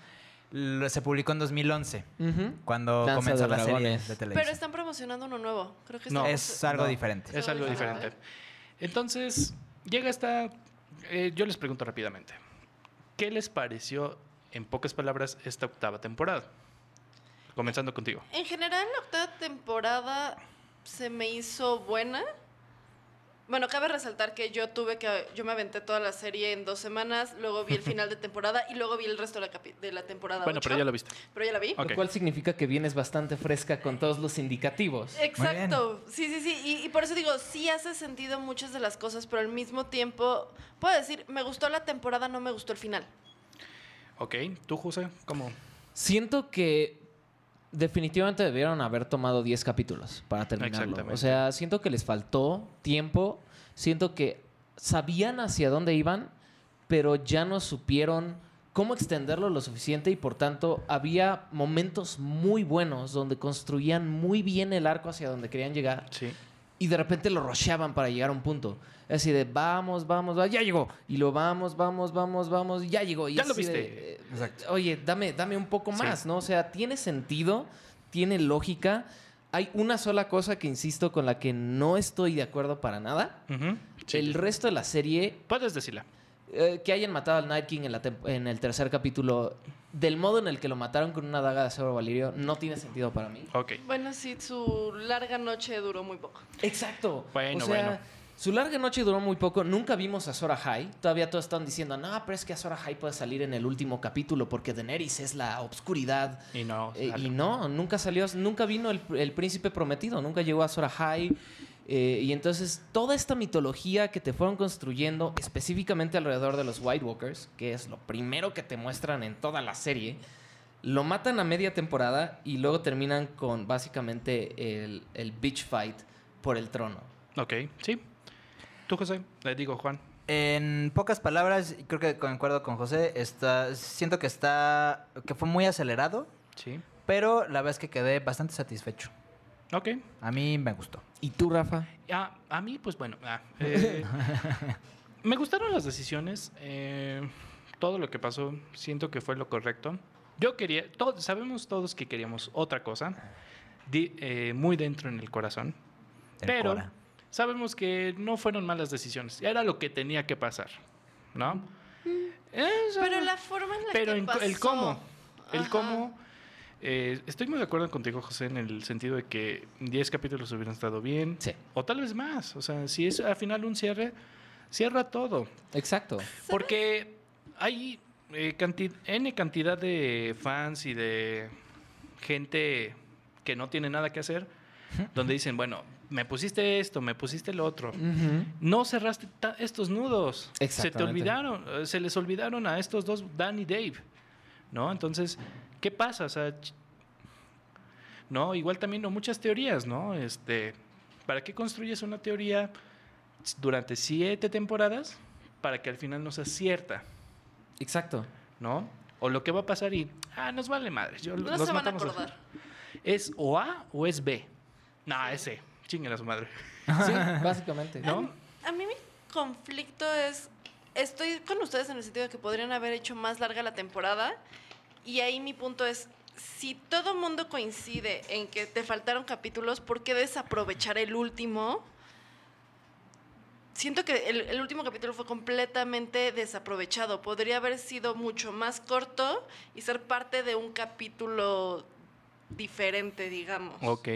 lo- se publicó en 2011,
Ujú.
cuando
Danza
comenzó la serie de
Pero
televisión.
están promocionando uno nuevo. Creo que
No.
está-
es algo
No.
diferente.
Es algo diferente. Entonces, llega esta... eh, yo les pregunto rápidamente. ¿Qué les pareció, en pocas palabras, esta octava temporada? Comenzando contigo.
En general, la octava temporada se me hizo buena. Bueno, cabe resaltar que yo tuve que. Yo me aventé toda la serie en dos semanas, luego vi el final de temporada y luego vi el resto de la, capi- de la temporada.
Bueno, pero ya lo viste.
Pero ya la vi.
Ok.
Lo cual significa que vienes bastante fresca con todos los indicativos.
Exacto, sí, sí, sí. Y, y por eso digo, sí hace sentido muchas de las cosas, pero al mismo tiempo, puedo decir, me gustó la temporada, no me gustó el final.
Ok, tú, José, ¿cómo?
Siento que definitivamente debieron haber tomado 10 capítulos para terminarlo. O sea, siento que les faltó tiempo, siento que sabían hacia dónde iban, pero ya no supieron cómo extenderlo lo suficiente y por tanto había momentos muy buenos donde construían muy bien el arco hacia donde querían llegar
Sí.
Y de repente lo rusheaban para llegar a un punto. Así de vamos, vamos, va- ya llegó. Y lo vamos, vamos, vamos, vamos, ya llegó. Y
Ya lo
de,
viste.
eh, Oye, dame, dame un poco más, ¿no? O sea, tiene sentido, tiene lógica. Hay una sola cosa que insisto con la que no estoy de acuerdo para nada.
Sí.
El resto de la serie,
Puedes decirla.
Eh, que hayan matado al Night King en, la en el tercer capítulo, del modo en el que lo mataron con una daga de acero Valirio, no tiene sentido para mí.
Ok.
Bueno, sí, su larga noche duró muy poco.
Exacto.
Bueno,
o sea,
bueno.
Su larga noche duró muy poco. Nunca vimos a Sora High. Todavía todos están diciendo, no, pero es que a Sora High puede salir en el último capítulo porque Daenerys es la obscuridad.
Y no.
Eh, y no, nunca salió, nunca vino el, el príncipe prometido, nunca llegó a Sora High. Eh, y entonces toda esta mitología que te fueron construyendo específicamente alrededor de los White Walkers, que es lo primero que te muestran en toda la serie, lo matan a media temporada y luego terminan con básicamente el, el bitch fight por el trono.
Ok, sí. Tú, José. Le digo, Juan.
En pocas palabras, y creo que concuerdo con José, está, siento que está, que fue muy acelerado,
Sí.
pero la verdad es que quedé bastante satisfecho.
Ok.
A mí me gustó.
¿Y tú, Rafa?
Ah, a mí, pues bueno. ah, eh, <laughs> me gustaron las decisiones. eh, todo lo que pasó, siento que fue lo correcto. Yo quería, todos, sabemos todos que queríamos otra cosa, di- eh, muy dentro en el corazón,
El
pero
Cora.
sabemos que no fueron malas decisiones. Era lo que tenía que pasar, ¿no? Eso-
Pero la forma en la
pero
que
en-
pasó.
el cómo, el
Ajá.
cómo. Eh, estoy muy de acuerdo contigo, José, en el sentido de que 10 capítulos hubieran estado bien.
Sí.
O tal vez más. O sea, si es al final un cierre, cierra todo.
Exacto.
Porque hay eh, N cantidad de fans y de gente que no tiene nada que hacer, donde dicen, bueno, me pusiste esto, me pusiste lo otro. No cerraste estos nudos. Se te olvidaron, eh, se les olvidaron a estos dos, Dan y Dave. ¿No? Entonces, ¿qué pasa? O sea, ch- no, igual también no muchas teorías, ¿no? Este, ¿para qué construyes una teoría durante siete temporadas para que al final no sea cierta,
Exacto.
¿no? O lo que va a pasar y, ah, nos vale madres. Yo,
No
los
se van a acordar.
¿Es o A o es B? No, es C. Chinguen a su madre. <laughs>
Sí, <laughs> básicamente.
¿No?
A mí mi conflicto es, estoy con ustedes en el sentido de que podrían haber hecho más larga la temporada y ahí mi punto es, si todo mundo coincide en que te faltaron capítulos, ¿por qué desaprovechar el último? Siento que el, el último capítulo fue completamente desaprovechado. Podría haber sido mucho más corto y ser parte de un capítulo diferente, digamos.
Ok.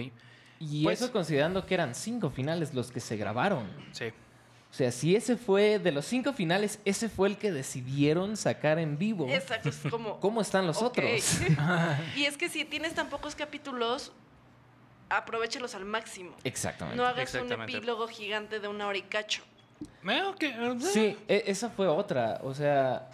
Y
Pues-
eso considerando que eran cinco finales los que se grabaron.
Sí.
O sea, si ese fue de los cinco finales, ese fue el que decidieron sacar en vivo.
Exacto, es como... <laughs>
¿Cómo están los otros? <laughs> <laughs>
y es que si tienes tan pocos capítulos, aprovechalos al máximo.
Exactamente.
No hagas un epílogo gigante de una hora y cacho.
Eh, eh,
Sí, e- esa fue otra. O sea,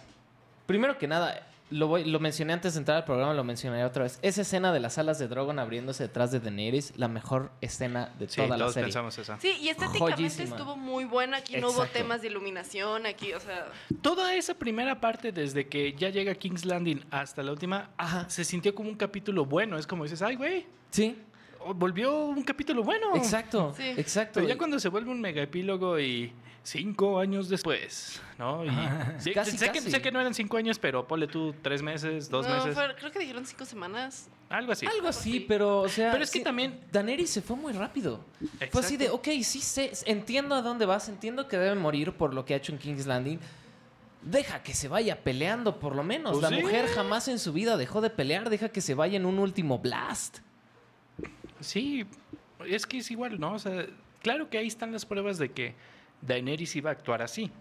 primero que nada, lo, voy- lo mencioné antes de entrar al programa, lo mencionaré otra vez. Esa escena de las alas de Drogon abriéndose detrás de Daenerys, la mejor escena de
Sí,
toda la
todos
serie.
pensamos eso.
Sí, y estéticamente
Joyísima.
estuvo muy buena. Aquí no hubo temas de iluminación, aquí, o sea...
Toda esa primera parte, desde que ya llega King's Landing hasta la última,
Ajá.
se sintió como un capítulo bueno. Es como dices, ay, güey,
Sí,
volvió un capítulo bueno.
exacto.
Sí.
Exacto.
Pero ya cuando se vuelve un mega epílogo y cinco años después, ¿no? Y, sí,
Casi,
sé, Que,
casi.
sé que no eran cinco años, pero ponle tú tres meses, dos
no,
meses,
fue- creo que dijeron cinco semanas.
algo así.
Algo así,
Sí.
pero, o sea.
Pero es que
sí,
también-
Daenerys se fue muy rápido. Fue así de,
Exacto.
ok, sí sé, entiendo a dónde vas, entiendo que debe morir por lo que ha hecho en King's Landing. Deja que se vaya peleando, por lo menos.
Pues
la
sí.
mujer jamás en su vida dejó de pelear, deja que se vaya en un último blast.
Sí, es que es igual, ¿no? O sea, claro que ahí están las pruebas de que Daenerys iba a actuar así.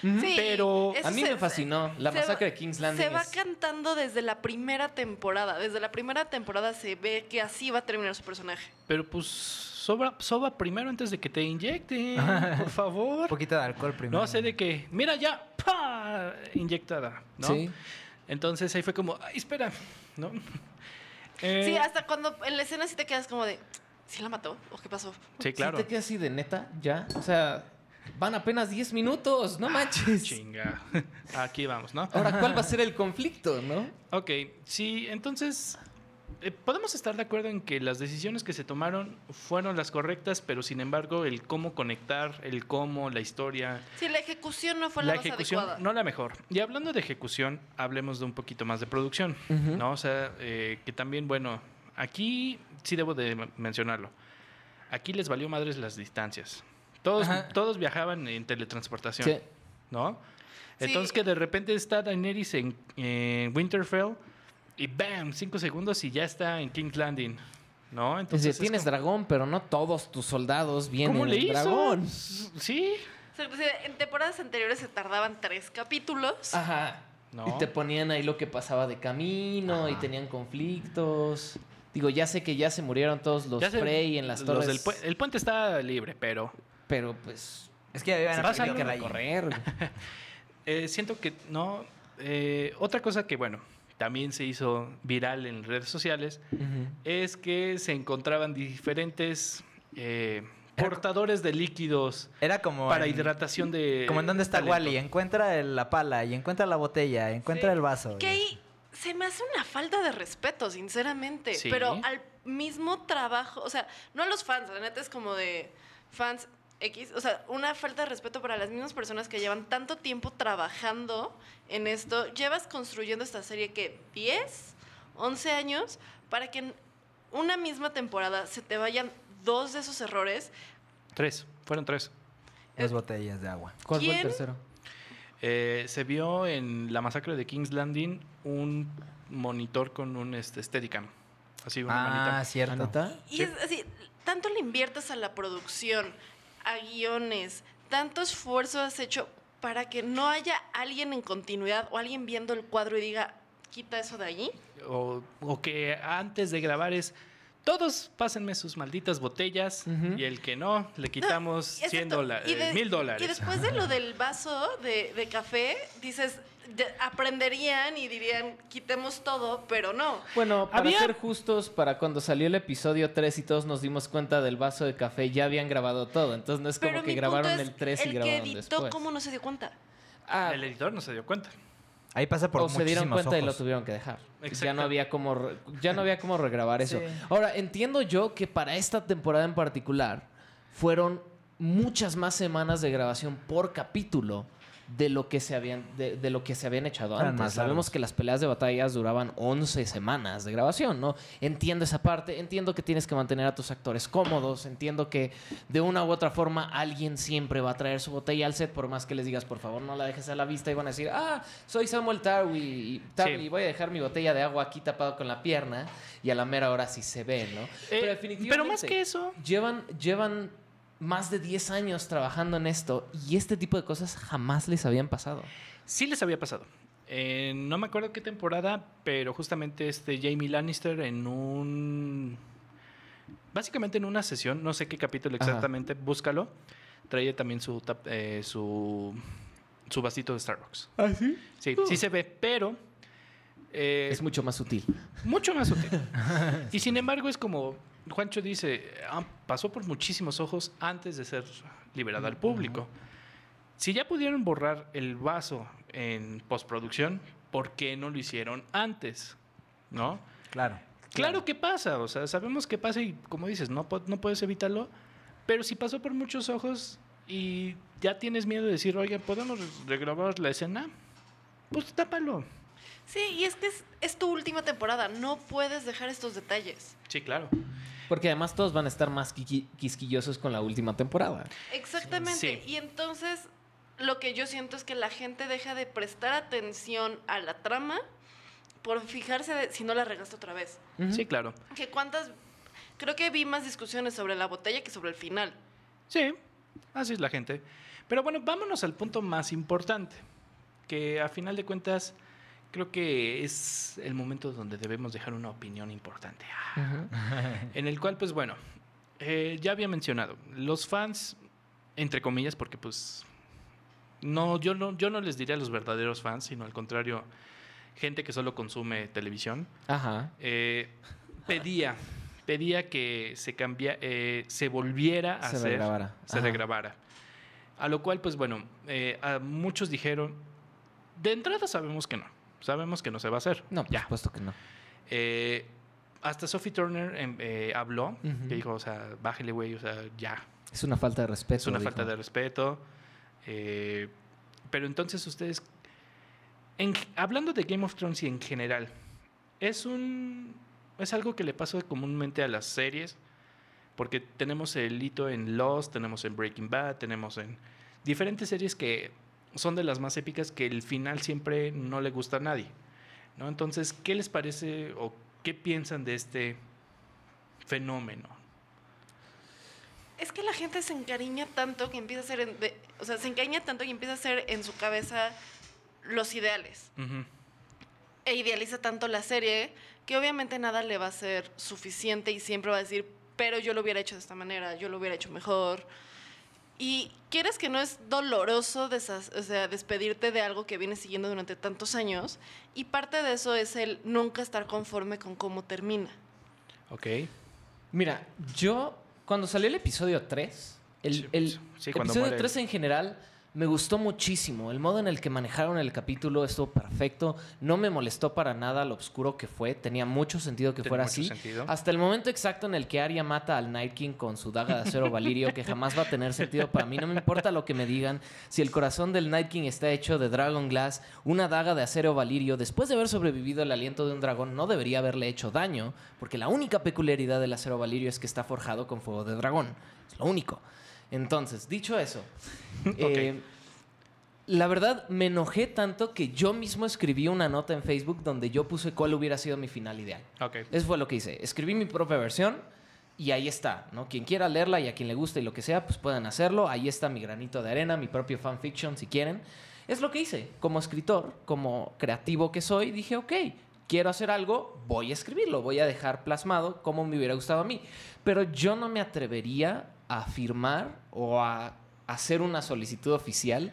Sí,
Pero
a mí
se-
me fascinó la masacre
va-
de King's Landing.
Se va
es-
cantando desde la primera temporada. Desde la primera temporada se ve que así va a terminar su personaje.
Pero pues soba, soba primero antes de que te inyecten, <laughs> por favor.
Un poquito de alcohol primero.
No sé de que, mira ya, ¡pa! inyectada, ¿no?
Sí.
Entonces ahí fue como, ay, espera, ¿no? Eh,
Sí, hasta cuando en la escena sí te quedas como de, ¿sí la mató? ¿O qué pasó?
sí, claro.
Sí te quedas así de neta, ya. O sea, van apenas 10 minutos, no manches.
Chinga. <laughs> Aquí vamos, ¿no?
Ahora, ¿cuál va a ser el <laughs> conflicto, no?
Ok, sí, entonces eh, podemos estar de acuerdo en que las decisiones que se tomaron fueron las correctas, pero sin embargo el cómo conectar, el cómo, la historia,
Sí, la ejecución no fue la,
la
más
ejecución,
adecuada.
no la mejor. Y hablando de ejecución, hablemos de un poquito más de producción. ¿no? O sea, eh, que también, bueno, aquí sí debo de men- mencionarlo. Aquí les valió madres las distancias. Todos,
Ajá.
todos viajaban en teletransportación,
Sí.
¿no?
Sí.
Entonces que de repente está Daenerys en, en Winterfell y ¡bam! Cinco segundos y ya está en King's Landing, ¿no?
Es
Entonces
decir, tienes
como,
dragón, pero no todos tus soldados vienen
¿Cómo le
en
hizo?
dragón.
Sí.
O sea, en temporadas anteriores se tardaban tres capítulos.
Ajá.
No.
Y te ponían ahí lo que pasaba de camino y tenían conflictos. Digo, ya sé que ya se murieron todos los Frey en las
los
torres.
del el puente está libre, pero
Pero pues.
Es que habían
Vas a
que
Pásalo
la
a correr. <laughs>
Eh, siento que no. eh, otra cosa que, bueno, también se hizo viral en redes sociales es que se encontraban diferentes eh, portadores de líquidos
Era como.
para
en-
hidratación de.
Como en dónde está
talento.
Wally. Encuentra el- la pala y encuentra la botella, encuentra
Sí.
el vaso.
Que ahí se me hace una falta de respeto, sinceramente.
Sí.
Pero al mismo trabajo, o sea, no a los fans, la neta es como de fans X, o sea, una falta de respeto para las mismas personas que llevan tanto tiempo trabajando en esto. Llevas construyendo esta serie que 10, 11 años para que en una misma temporada se te vayan dos de esos errores.
Tres, fueron tres.
Dos botellas de agua.
¿Cuál fue el tercero?
Eh, se vio en la masacre de King's Landing un monitor con un este, Steadicam. Así, una
Ah,
manita.
cierto.
Y
Sí.
es así, tanto le inviertes a la producción, a guiones, tanto esfuerzo has hecho para que no haya alguien en continuidad o alguien viendo el cuadro y diga, quita eso de allí.
O, o que antes de grabar es. Todos pásenme sus malditas botellas y el que no, le quitamos 100
Exacto.
dólares, mil dólares.
Y después de lo <laughs> del vaso de, de café, dices, aprenderían y dirían, quitemos todo, pero no.
Bueno, para
Había-
ser justos, para cuando salió el episodio 3 y todos nos dimos cuenta del vaso de café, ya habían grabado todo. Entonces no es como
Pero
que grabaron el 3 y
el que
grabaron
editó,
después.
¿cómo no se dio cuenta?
Ah,
El editor no se dio cuenta.
Ahí pasa por
o se dieron cuenta y lo tuvieron que dejar. Ya no había como re- ya no había como regrabar eso.
Sí.
Ahora, entiendo yo que para esta temporada en particular fueron muchas más semanas de grabación por capítulo de lo que se habían de, de lo que se habían echado antes. Sabemos que las peleas de batallas duraban 11 semanas de grabación, ¿no? Entiendo esa parte, entiendo que tienes que mantener a tus actores cómodos, entiendo que de una u otra forma alguien siempre va a traer su botella al set por más que les digas, por favor, no la dejes a la vista y van a decir, "Ah, soy Samuel Tarly y, Tarly,
Sí.
voy a dejar mi botella de agua aquí tapado con la pierna" y a la mera hora sí se ve, ¿no?
Eh, pero más que eso,
llevan, llevan más de 10 años trabajando en esto y este tipo de cosas jamás les habían pasado.
sí les había pasado. Eh, no me acuerdo qué temporada, pero justamente este Jamie Lannister en un... Básicamente en una sesión, no sé qué capítulo
Ajá.
exactamente, búscalo. Traía también su, eh, su, su vasito de Starbucks.
¿Ah, sí?
Sí, sí se ve, pero Eh,
Es mucho más sutil.
mucho más útil. <laughs> y sin embargo, es como Juancho dice, ah, pasó por muchísimos ojos antes de ser liberada al público. Si ya pudieron borrar el vaso en postproducción, ¿por qué no lo hicieron antes? ¿No?
Claro.
Claro que pasa, o sea, sabemos que pasa y como dices, no, no puedes evitarlo, pero si pasó por muchos ojos y ya tienes miedo de decir, oiga, ¿podemos regrabar la escena? Pues tápalo.
Sí, y es que es, es tu última temporada. No puedes dejar estos detalles.
Sí, claro.
Porque además todos van a estar más quisquillosos con la última temporada.
Exactamente.
Sí.
Y entonces lo que yo siento es que la gente deja de prestar atención a la trama por fijarse de si no la regaste otra vez.
Sí, claro.
Que cuántas... Creo que vi más discusiones sobre la botella que sobre el final.
Sí, así es la gente. Pero bueno, vámonos al punto más importante, que a final de cuentas creo que es el momento donde debemos dejar una opinión importante. <laughs> En el cual, pues bueno, eh, ya había mencionado, los fans, entre comillas, porque pues no yo, no, yo no les diría a los verdaderos fans, sino al contrario, gente que solo consume televisión,
Ajá.
eh, pedía, pedía que se cambia, eh, se volviera a
Se
hacer,
regrabara.
se
Ajá.
regrabara. A lo cual, pues bueno, eh, a muchos dijeron, de entrada sabemos que no, sabemos que no se va a hacer.
No, por
ya.
supuesto que no.
Eh, hasta Sophie Turner em, eh, habló,
Ujú.
que dijo, o sea, bájele, güey, o sea, ya.
Es una falta de respeto.
Es una
dijo.
falta de respeto. eh, pero entonces ustedes, en- hablando de Game of Thrones y en general, es un es algo que le pasa comúnmente a las series, porque tenemos el hito en Lost, tenemos en Breaking Bad, tenemos en diferentes series que son de las más épicas que el final siempre no le gusta a nadie. ¿no? Entonces, ¿qué les parece o qué piensan de este fenómeno?
Es que la gente se encariña tanto que empieza a ser... en- de- o sea, se encariña tanto y empieza a hacer en su cabeza los ideales. E idealiza tanto la serie que obviamente nada le va a ser suficiente y siempre va a decir, pero yo lo hubiera hecho de esta manera, yo lo hubiera hecho mejor. Y quieres que no es doloroso desas- o sea, despedirte de algo que vienes siguiendo durante tantos años y parte de eso es el nunca estar conforme con cómo termina.
Ok.
Mira, yo cuando salió el episodio 3, el,
Sí,
el
sí,
episodio
muere
3 en general me gustó muchísimo. El modo en el que manejaron el capítulo estuvo perfecto. No me molestó para nada lo oscuro que fue. Tenía mucho sentido que fuera así.
sentido.
Hasta el momento exacto en el que Arya mata al Night King con su daga de acero Valirio, que jamás va a tener sentido para mí. No me importa lo que me digan. Si el corazón del Night King está hecho de Dragon Glass, una daga de acero Valirio, después de haber sobrevivido el aliento de un dragón, no debería haberle hecho daño, porque la única peculiaridad del acero Valirio es que está forjado con fuego de dragón. Es lo único. Entonces, dicho eso, <laughs> eh, la verdad me enojé tanto que yo mismo escribí una nota en Facebook donde yo puse cuál hubiera sido mi final ideal.
Ok.
Eso fue lo que hice. Escribí mi propia versión y ahí está, ¿no? Quien quiera leerla y a quien le guste y lo que sea, pues pueden hacerlo. Ahí está mi granito de arena, mi propio fanfiction, si quieren. Es lo que hice. Como escritor, como creativo que soy, dije, ok, quiero hacer algo, voy a escribirlo, voy a dejar plasmado como me hubiera gustado a mí. Pero yo no me atrevería a firmar o a hacer una solicitud oficial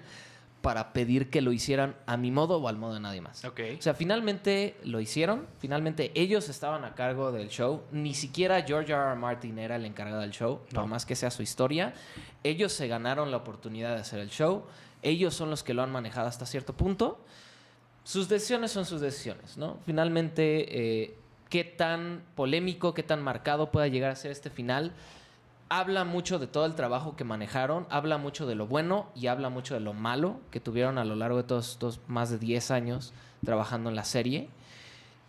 para pedir que lo hicieran a mi modo o al modo de nadie más.
Ok.
O sea, finalmente lo hicieron. Finalmente ellos estaban a cargo del show. Ni siquiera George R. R. Martin era el encargado del show, por
No.
más que sea su historia. Ellos se ganaron la oportunidad de hacer el show. Ellos son los que lo han manejado hasta cierto punto. Sus decisiones son sus decisiones, ¿no? Finalmente, eh, qué tan polémico, qué tan marcado pueda llegar a ser este final, habla mucho de todo el trabajo que manejaron, habla mucho de lo bueno y habla mucho de lo malo que tuvieron a lo largo de todos estos más de 10 años trabajando en la serie.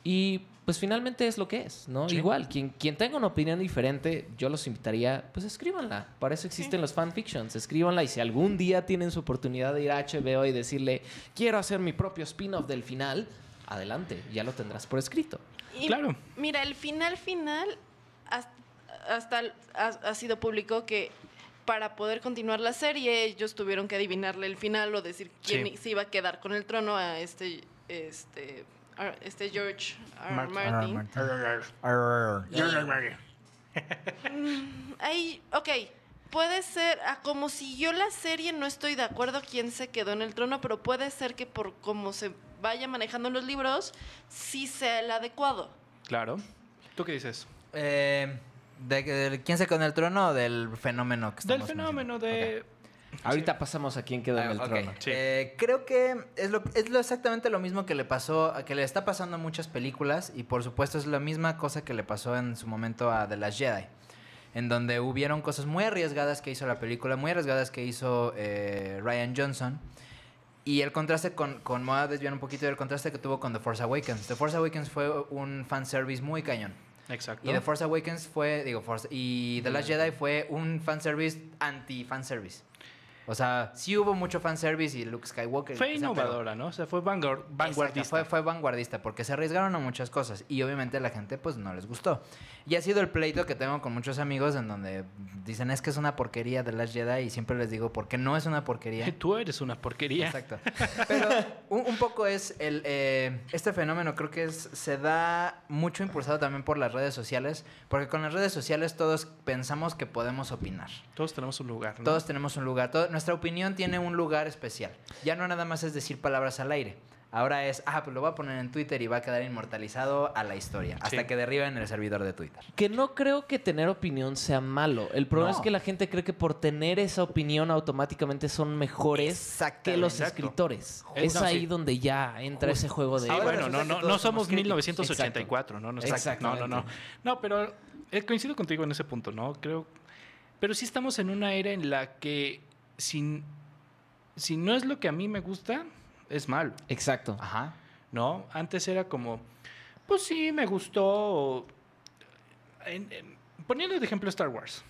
Y pues finalmente es lo que es, ¿no?
Sí.
Igual, quien, quien tenga una opinión diferente, yo los invitaría, pues escríbanla. Para eso existen los fanfictions, escríbanla y si algún día tienen su oportunidad de ir a HBO y decirle, quiero hacer mi propio spin-off del final, adelante, ya lo tendrás por escrito.
Y
Claro.
Mira, el final final hasta, hasta ha, ha sido público que para poder continuar la serie ellos tuvieron que adivinarle el final o decir quién
Sí.
se iba a quedar con el trono a este este a este George R.
Martin.
Ahí, ok, puede ser, a como siguió la serie, no estoy de acuerdo quién se quedó en el trono, pero puede ser que por cómo se vaya manejando los libros sí sea el adecuado.
Claro. ¿Tú qué dices?
Eh, de, de quién se quedó en el trono o del fenómeno que
Del
estamos
fenómeno
mencionando?
de...
Ahorita pasamos a quién quedó en el
Ah, ok.
trono.
Sí.
Eh, creo que es, lo, es lo exactamente lo mismo que le pasó, que le está pasando a muchas películas y por supuesto es la misma cosa que le pasó en su momento a The Last Jedi, en donde hubieron cosas muy arriesgadas que hizo la película, muy arriesgadas que hizo eh, Ryan Johnson y el contraste con, con, me voy a desviar un poquito del contraste que tuvo con The Force Awakens. The Force Awakens fue un fanservice muy cañón.
Exacto.
Y The Force Awakens fue, digo, Force, y The Last Jedi fue un fanservice anti-fanservice. O sea, sí hubo mucho fanservice y Luke Skywalker.
Fue
que sea, pero-
innovadora, ¿no? O sea, fue vanguard-
Exacto,
vanguardista.
fue, fue vanguardista porque se arriesgaron a muchas cosas y obviamente a la gente pues no les gustó. Y ha sido el pleito que tengo con muchos amigos en donde dicen es que es una porquería de Last Jedi y siempre les digo porque no es una porquería. <laughs>
Tú eres una porquería.
Exacto. Pero un, un poco es el eh, este fenómeno creo que es, se da mucho impulsado también por las redes sociales, porque con las redes sociales todos pensamos que podemos opinar.
Todos tenemos un lugar, ¿no?
Todos tenemos un lugar, todo- nuestra opinión tiene un lugar especial. Ya no nada más es decir palabras al aire. Ahora es, ah, pues lo voy a poner en Twitter y va a quedar inmortalizado a la historia, hasta
Sí.
que derriben el servidor de Twitter.
Que no creo que tener opinión sea malo. El problema
No.
es que la gente cree que por tener esa opinión automáticamente son mejores que los
Exacto.
escritores. Es
no,
ahí
sí.
donde ya entra ese juego de...
Ahora
bueno, no, no, no
somos
somos
críticos.
1984, ¿no? No, no, no, no.
Exactamente.
No, pero eh, coincido contigo en ese punto, ¿no? Creo. Pero sí estamos en una era en la que si, si no es lo que a mí me gusta, es malo,
Exacto.
Ajá.
¿no? Antes era como, pues sí, me gustó. o- en- en- poniendo de ejemplo Star Wars.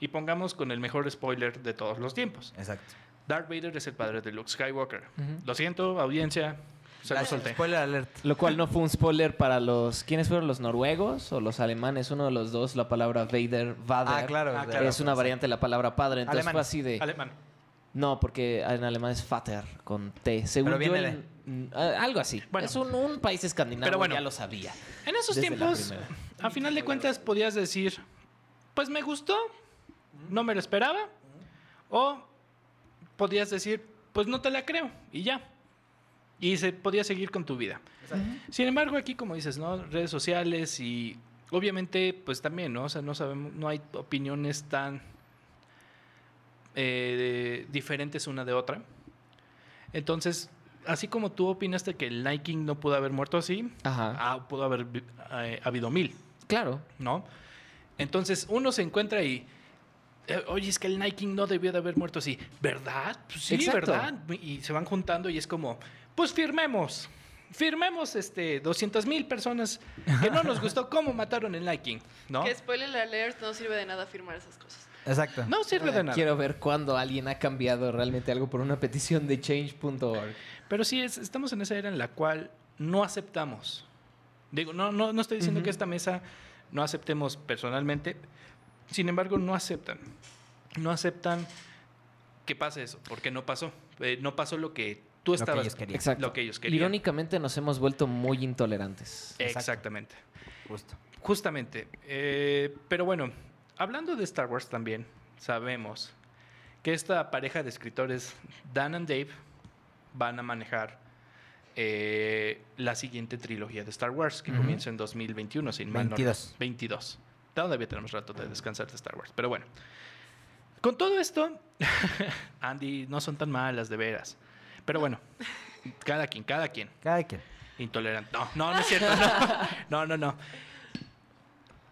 Y pongamos con el mejor spoiler de todos los tiempos.
Exacto.
Darth Vader es el padre de Luke Skywalker. Lo siento, audiencia, se lo solté.
Spoiler alert.
Lo cual no fue un spoiler para los... ¿Quiénes fueron los noruegos o los alemanes? Uno de los dos, la palabra Vader, Vader.
Ah, claro.
Ah,
de-
claro.
Es una variante de la palabra padre. Entonces
Alemán.
fue así de...
Alemán.
No, porque en alemán es Vater con T. Según
Pero
yo,
viene
en- mm, algo así.
Bueno.
es un, un país escandinavo,
Pero bueno.
ya lo sabía.
En esos tiempos, a final de cuentas, podías decir, pues me gustó, no me lo esperaba, o podías decir, pues no te la creo, y ya. Y se podía seguir con tu vida. Sin embargo, aquí, como dices, ¿no? Redes sociales y obviamente, pues también, ¿no? O sea, no sabemos, no hay opiniones tan eh, diferentes una de otra. Entonces, así como tú opinaste que el Night King no pudo haber muerto así,
Ajá.
ah, pudo haber eh, habido mil,
Claro.
¿no? Entonces uno se encuentra y, eh, oye, es que el Night King no debió de haber muerto así, ¿verdad? Pues sí,
Exacto.
¿verdad? Y se van juntando y es como, pues firmemos, firmemos este 200 mil personas que no nos gustó <laughs> cómo mataron el Night King, ¿no?
Que spoiler alert, no sirve de nada firmar esas cosas.
Exacto.
No sirve de nada.
Quiero ver cuándo alguien ha cambiado realmente algo por una petición de change.org.
Pero sí, es- estamos en esa era en la cual no aceptamos. Digo, no, no, no estoy diciendo que esta mesa no aceptemos personalmente. Sin embargo, no aceptan. No aceptan que pase eso, porque no pasó. Eh, no pasó lo que tú
que
estabas.
ellos querían.
Exacto.
Lo que ellos querían.
Irónicamente nos hemos vuelto muy intolerantes.
Exactamente.
Justo.
Justamente. Eh, pero bueno, hablando de Star Wars también, sabemos que esta pareja de escritores, Dan and Dave, van a manejar eh, la siguiente trilogía de Star Wars, que
Ujú.
comienza en 2021, sin mal no-
22.
22. Todavía tenemos rato de descansar de Star Wars. Pero bueno, con todo esto, <laughs> Andy, no son tan malas de veras. Pero bueno, cada quien, cada quien.
Cada quien.
Intolerante. No, no, no es cierto. No, <laughs> no, no. no.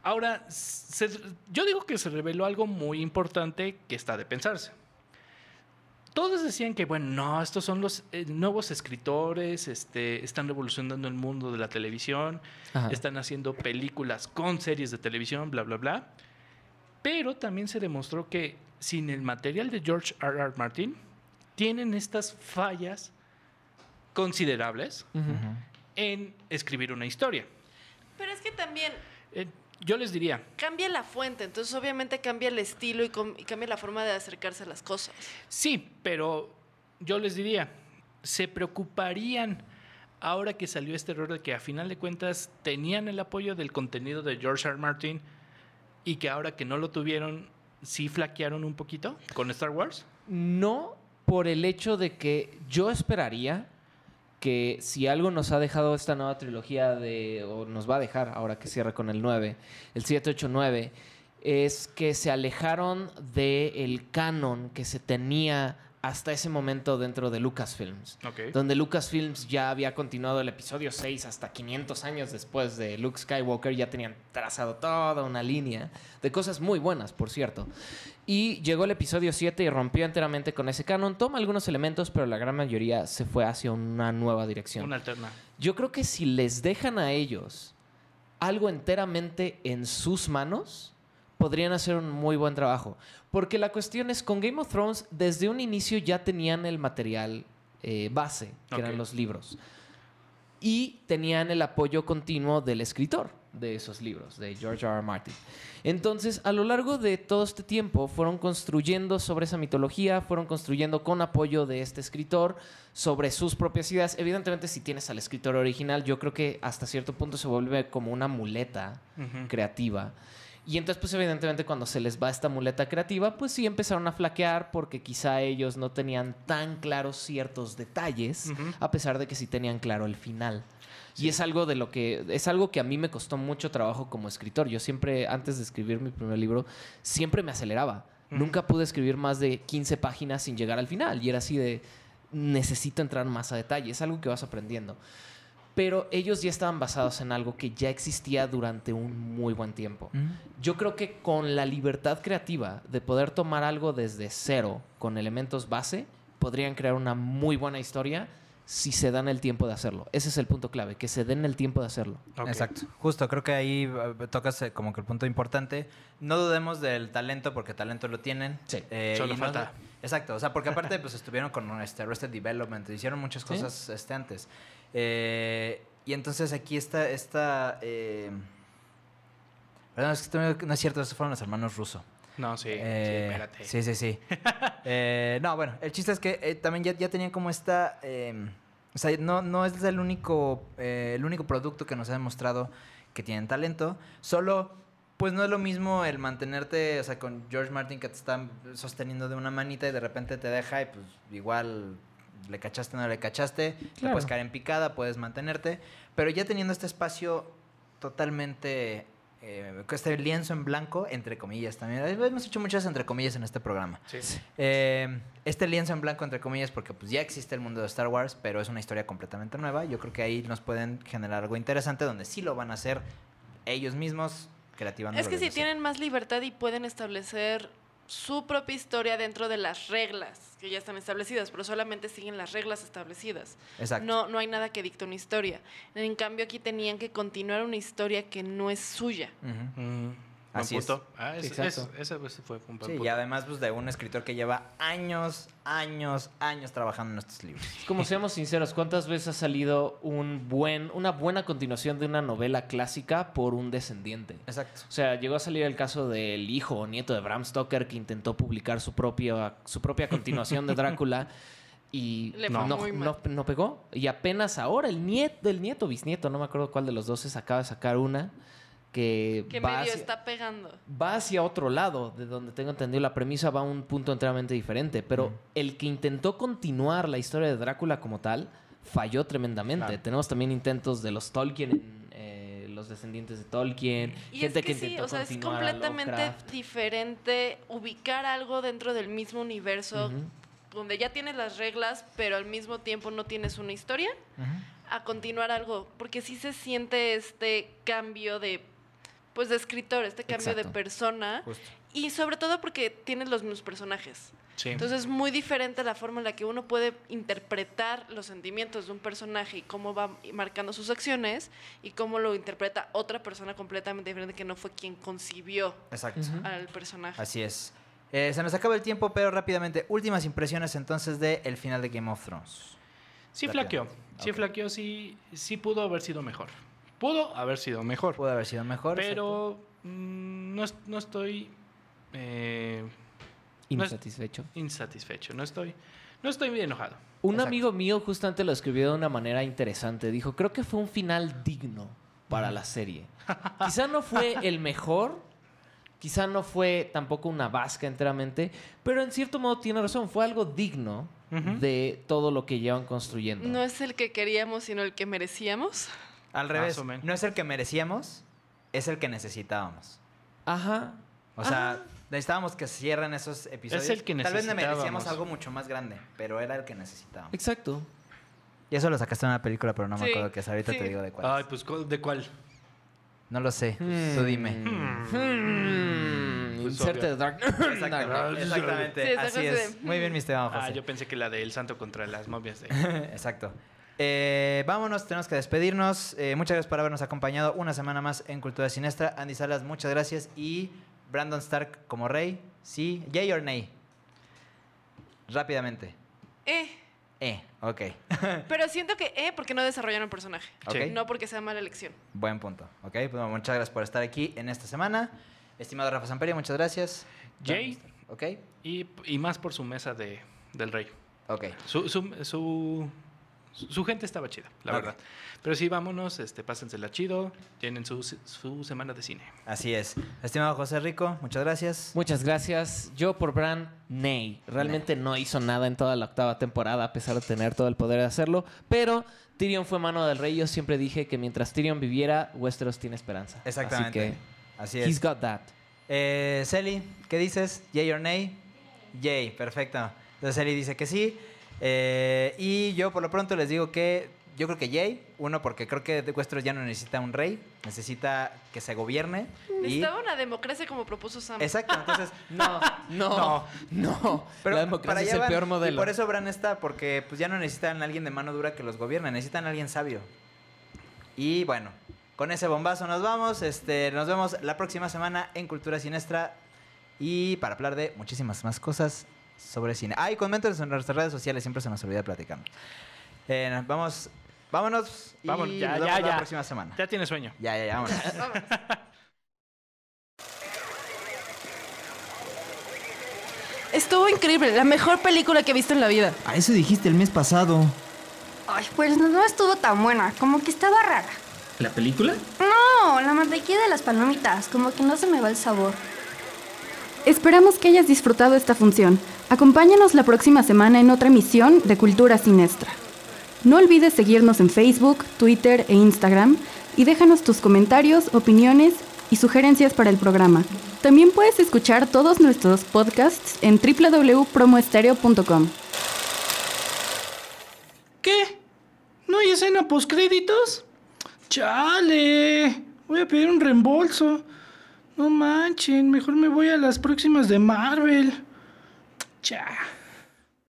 Ahora, se- yo digo que se reveló algo muy importante que está de pensarse. Todos decían que, bueno, no, estos son los eh, nuevos escritores, este, están revolucionando el mundo de la televisión,
Ajá.
están haciendo películas con series de televisión, bla, bla, bla. Pero también se demostró que sin el material de George R. R. Martin, tienen estas fallas considerables en escribir una historia.
Pero es que también
Eh, yo les diría,
cambia la fuente, entonces obviamente cambia el estilo y, cambia la forma de acercarse a las cosas.
sí, pero yo les diría, se preocuparían ahora que salió este error de que a final de cuentas tenían el apoyo del contenido de George R. R. Martin y que ahora que no lo tuvieron, sí flaquearon un poquito con Star Wars.
No por el hecho de que yo esperaría que si algo nos ha dejado esta nueva trilogía de, o nos va a dejar ahora que cierra con el 9, el 7, 8, 9, es que se alejaron del canon que se tenía hasta ese momento dentro de Lucasfilms.
Ok.
Donde Lucasfilms ya había continuado el episodio 6 hasta 500 años después de Luke Skywalker, ya tenían trazado toda una línea de cosas muy buenas, por cierto. Y llegó el episodio 7 y rompió enteramente con ese canon. Toma algunos elementos, pero la gran mayoría se fue hacia una nueva dirección.
Una alterna.
Yo creo que si les dejan a ellos algo enteramente en sus manos, podrían hacer un muy buen trabajo. Porque la cuestión es, con Game of Thrones, desde un inicio ya tenían el material eh, base, que eran los libros. Y tenían el apoyo continuo del escritor de esos libros, de George R. R. Martin. Entonces, a lo largo de todo este tiempo, fueron construyendo sobre esa mitología, fueron construyendo con apoyo de este escritor sobre sus propias ideas. Evidentemente, si tienes al escritor original, yo creo que hasta cierto punto se vuelve como una muleta creativa. Y entonces, pues evidentemente cuando se les va esta muleta creativa, pues sí empezaron a flaquear porque quizá ellos no tenían tan claros ciertos detalles, a pesar de que sí tenían claro el final. Y es algo de lo que es algo que a mí me costó mucho trabajo como escritor. Yo siempre antes de escribir mi primer libro siempre me aceleraba. Nunca pude escribir más de 15 páginas sin llegar al final y era así de necesito entrar más a detalle. Es algo que vas aprendiendo. Pero ellos ya estaban basados en algo que ya existía durante un muy buen tiempo. Yo creo que con la libertad creativa de poder tomar algo desde cero con elementos base, podrían crear una muy buena historia si se dan el tiempo de hacerlo. Ese es el punto clave, que se den el tiempo de hacerlo.
Exacto. Justo, creo que ahí eh, tocas eh, como que el punto importante. No dudemos del talento, porque talento lo tienen.
Sí,
Eh,
solo
no-
falta.
exacto, o sea, porque aparte pues estuvieron con este Arrested Development, hicieron muchas
Sí.
cosas este, antes. Eh, y entonces aquí está esta... Eh, perdón, es que no es cierto, esos fueron los hermanos rusos.
No, sí, sí,
Eh,
espérate.
Sí, sí, sí. <laughs> Eh, no, bueno, el chiste es que eh, también ya, ya tenían como esta... eh, o sea, no, no es el único, el único producto que nos ha demostrado que tienen talento. Solo, pues no es lo mismo el mantenerte, o sea, con George Martin que te está sosteniendo de una manita y de repente te deja y pues igual le cachaste o no le cachaste. Te
Claro.
puedes caer en picada, puedes mantenerte. Pero ya teniendo este espacio totalmente... eh, este lienzo en blanco, entre comillas también. Hemos hecho muchas entre comillas en este programa.
Sí.
Eh, este lienzo en blanco, entre comillas, porque pues ya existe el mundo de Star Wars, pero es una historia completamente nueva. Yo creo que ahí nos pueden generar algo interesante donde sí lo van a hacer ellos mismos creativamente.
Es que si tienen más libertad y pueden establecer su propia historia dentro de las reglas que ya están establecidas, pero solamente siguen las reglas establecidas.
Exacto.
No, no hay nada que dicte una historia. En cambio, aquí tenían que continuar una historia que no es suya.
Así
buen
es.
punto. Ah,
Sí,
ese,
exacto.
ese, pues, fue un buen
Sí,
punto.
y además pues, de un escritor que lleva años, años, años trabajando en estos libros. <laughs>
Como seamos sinceros, ¿cuántas veces ha salido un buen, una buena continuación de una novela clásica por un descendiente?
Exacto.
O sea, llegó a salir el caso del hijo o nieto de Bram Stoker que intentó publicar su propia, su propia continuación de <laughs> Drácula y
Le
no,
fue
no,
muy mal.
no- no pegó. Y apenas ahora el nieto, el nieto, bisnieto, no me acuerdo cuál de los dos se acaba de sacar una que,
Que
va,
medio
hacia,
está pegando.
va hacia otro lado, de donde tengo entendido la premisa va a un punto enteramente diferente. Pero
Mm.
el que intentó continuar la historia de Drácula como tal falló tremendamente.
Claro.
Tenemos también intentos de los Tolkien en, eh, los descendientes de Tolkien,
Y
gente
es que,
que,
sí,
intentó
o sea, es completamente diferente ubicar algo dentro del mismo universo donde ya tienes las reglas, pero al mismo tiempo no tienes una historia, a continuar algo, porque sí se siente este cambio de pues de escritor, este cambio de persona
Justo.
y sobre todo porque tienes los mismos personajes.
Sí.
Entonces es muy diferente la forma en la que uno puede interpretar los sentimientos de un personaje y cómo va marcando sus acciones y cómo lo interpreta otra persona completamente diferente que no fue quien concibió
Exacto.
Al personaje.
Así es. Eh, se nos acaba el tiempo, pero rápidamente, últimas impresiones entonces de el final de Game of Thrones.
Sí flaqueó. Sí flaqueó, sí, sí pudo haber sido mejor. Pudo haber sido mejor.
Pudo haber sido mejor.
Pero mm, no, no estoy eh, No es-
Insatisfecho.
insatisfecho. No estoy, no estoy muy enojado.
Un
Exacto.
amigo mío justamente lo escribió de una manera interesante. Dijo, creo que fue un final digno para la serie. <laughs> Quizá no fue el mejor, quizá no fue tampoco una vasca enteramente, pero en cierto modo tiene razón, fue algo digno de todo lo que llevan construyendo.
No es el que queríamos, sino el que merecíamos.
Al revés, no es el que merecíamos, es el que necesitábamos.
Ajá.
O sea, necesitábamos que cierren esos episodios.
el que
Tal vez merecíamos
necesitábamos.
algo mucho más grande, pero era el que necesitábamos.
Exacto.
Y eso lo sacaste en una película, pero no me acuerdo qué es. Ahorita
sí.
te digo de cuál.
Ay, pues ¿cuál- ¿de cuál?
No lo sé. Tú dime.
Hmm,
Pues
Inserte. Dark. <laughs>
Exactamente. Exactamente. Así es.
de-
Muy bien, mi Esteban
Ah, yo pensé que la de El Santo contra las momias de... <laughs>
Exacto. Eh, vámonos, tenemos que despedirnos. Eh, muchas gracias por habernos acompañado una semana más en Cultura Sinestra. Andy Salas, muchas gracias. Y Brandon Stark como rey. Sí, yay or nay. Rápidamente.
Eh,
Eh, ok. <laughs>
pero siento que eh, porque no desarrollaron el personaje.
Ok.
No porque sea mala elección.
Buen punto. Ok, pues bueno, muchas gracias por estar aquí en esta semana. Estimado Rafa Samperio, muchas gracias.
Jay.
Ok,
Y, y más por su mesa de, del rey.
ok.
Su, su, su, su gente estaba chida, la verdad. Pero sí, vámonos, este, pásensela chido, tienen su, su semana de cine.
Así es. Estimado José Rico, muchas gracias.
Muchas gracias. Yo por Bran, Ney. Realmente no hizo nada en toda la octava temporada, a pesar de tener todo el poder de hacerlo. Pero Tyrion fue mano del rey. Yo siempre dije que mientras Tyrion viviera, Westeros tiene esperanza.
Exactamente.
Así
Así
que,
es.
he's got that.
Eh, Celi, ¿qué dices? ¿Yay or nay? Yay, perfecto. Entonces Celi dice que sí. Eh, y yo por lo pronto les digo que yo creo que yay. Uno, porque creo que Westeros ya no necesita un rey. Necesita que se gobierne. Y...
Necesitaba una democracia como propuso Sam.
Exacto, entonces... <laughs>
No, no, no.
Pero
la democracia es el
van,
peor modelo.
Y por eso Bran está, porque pues ya no necesitan a alguien de mano dura que los gobierne, necesitan a alguien sabio. Y bueno, con ese bombazo nos vamos. Este, nos vemos la próxima semana en Cultura Sinestra y para hablar de muchísimas más cosas sobre cine. Ah, y coméntenos en nuestras redes sociales, siempre se nos olvida platicar. Eh, vamos, vámonos y
Vámonos, ya,
nos vemos
ya,
la
ya.
próxima semana.
Ya tiene sueño.
Ya, ya, ya, vámonos. <laughs>
Estuvo increíble, la mejor película que he visto en la vida.
A eso dijiste el mes pasado.
Ay, pues no, no estuvo tan buena, como que estaba rara.
¿La película?
No, la mantequilla de las palomitas, como que no se me va el sabor.
Esperamos que hayas disfrutado esta función. Acompáñanos la próxima semana en otra emisión de Cultura Sinestra. No olvides seguirnos en Facebook, Twitter e Instagram y déjanos tus comentarios, opiniones y sugerencias para el programa. También puedes escuchar todos nuestros podcasts en www.promoestereo.com.
¿Qué? ¿No hay escena postcréditos? ¡Chale! Voy a pedir un reembolso. No manchen, mejor me voy a las próximas de Marvel. Trà.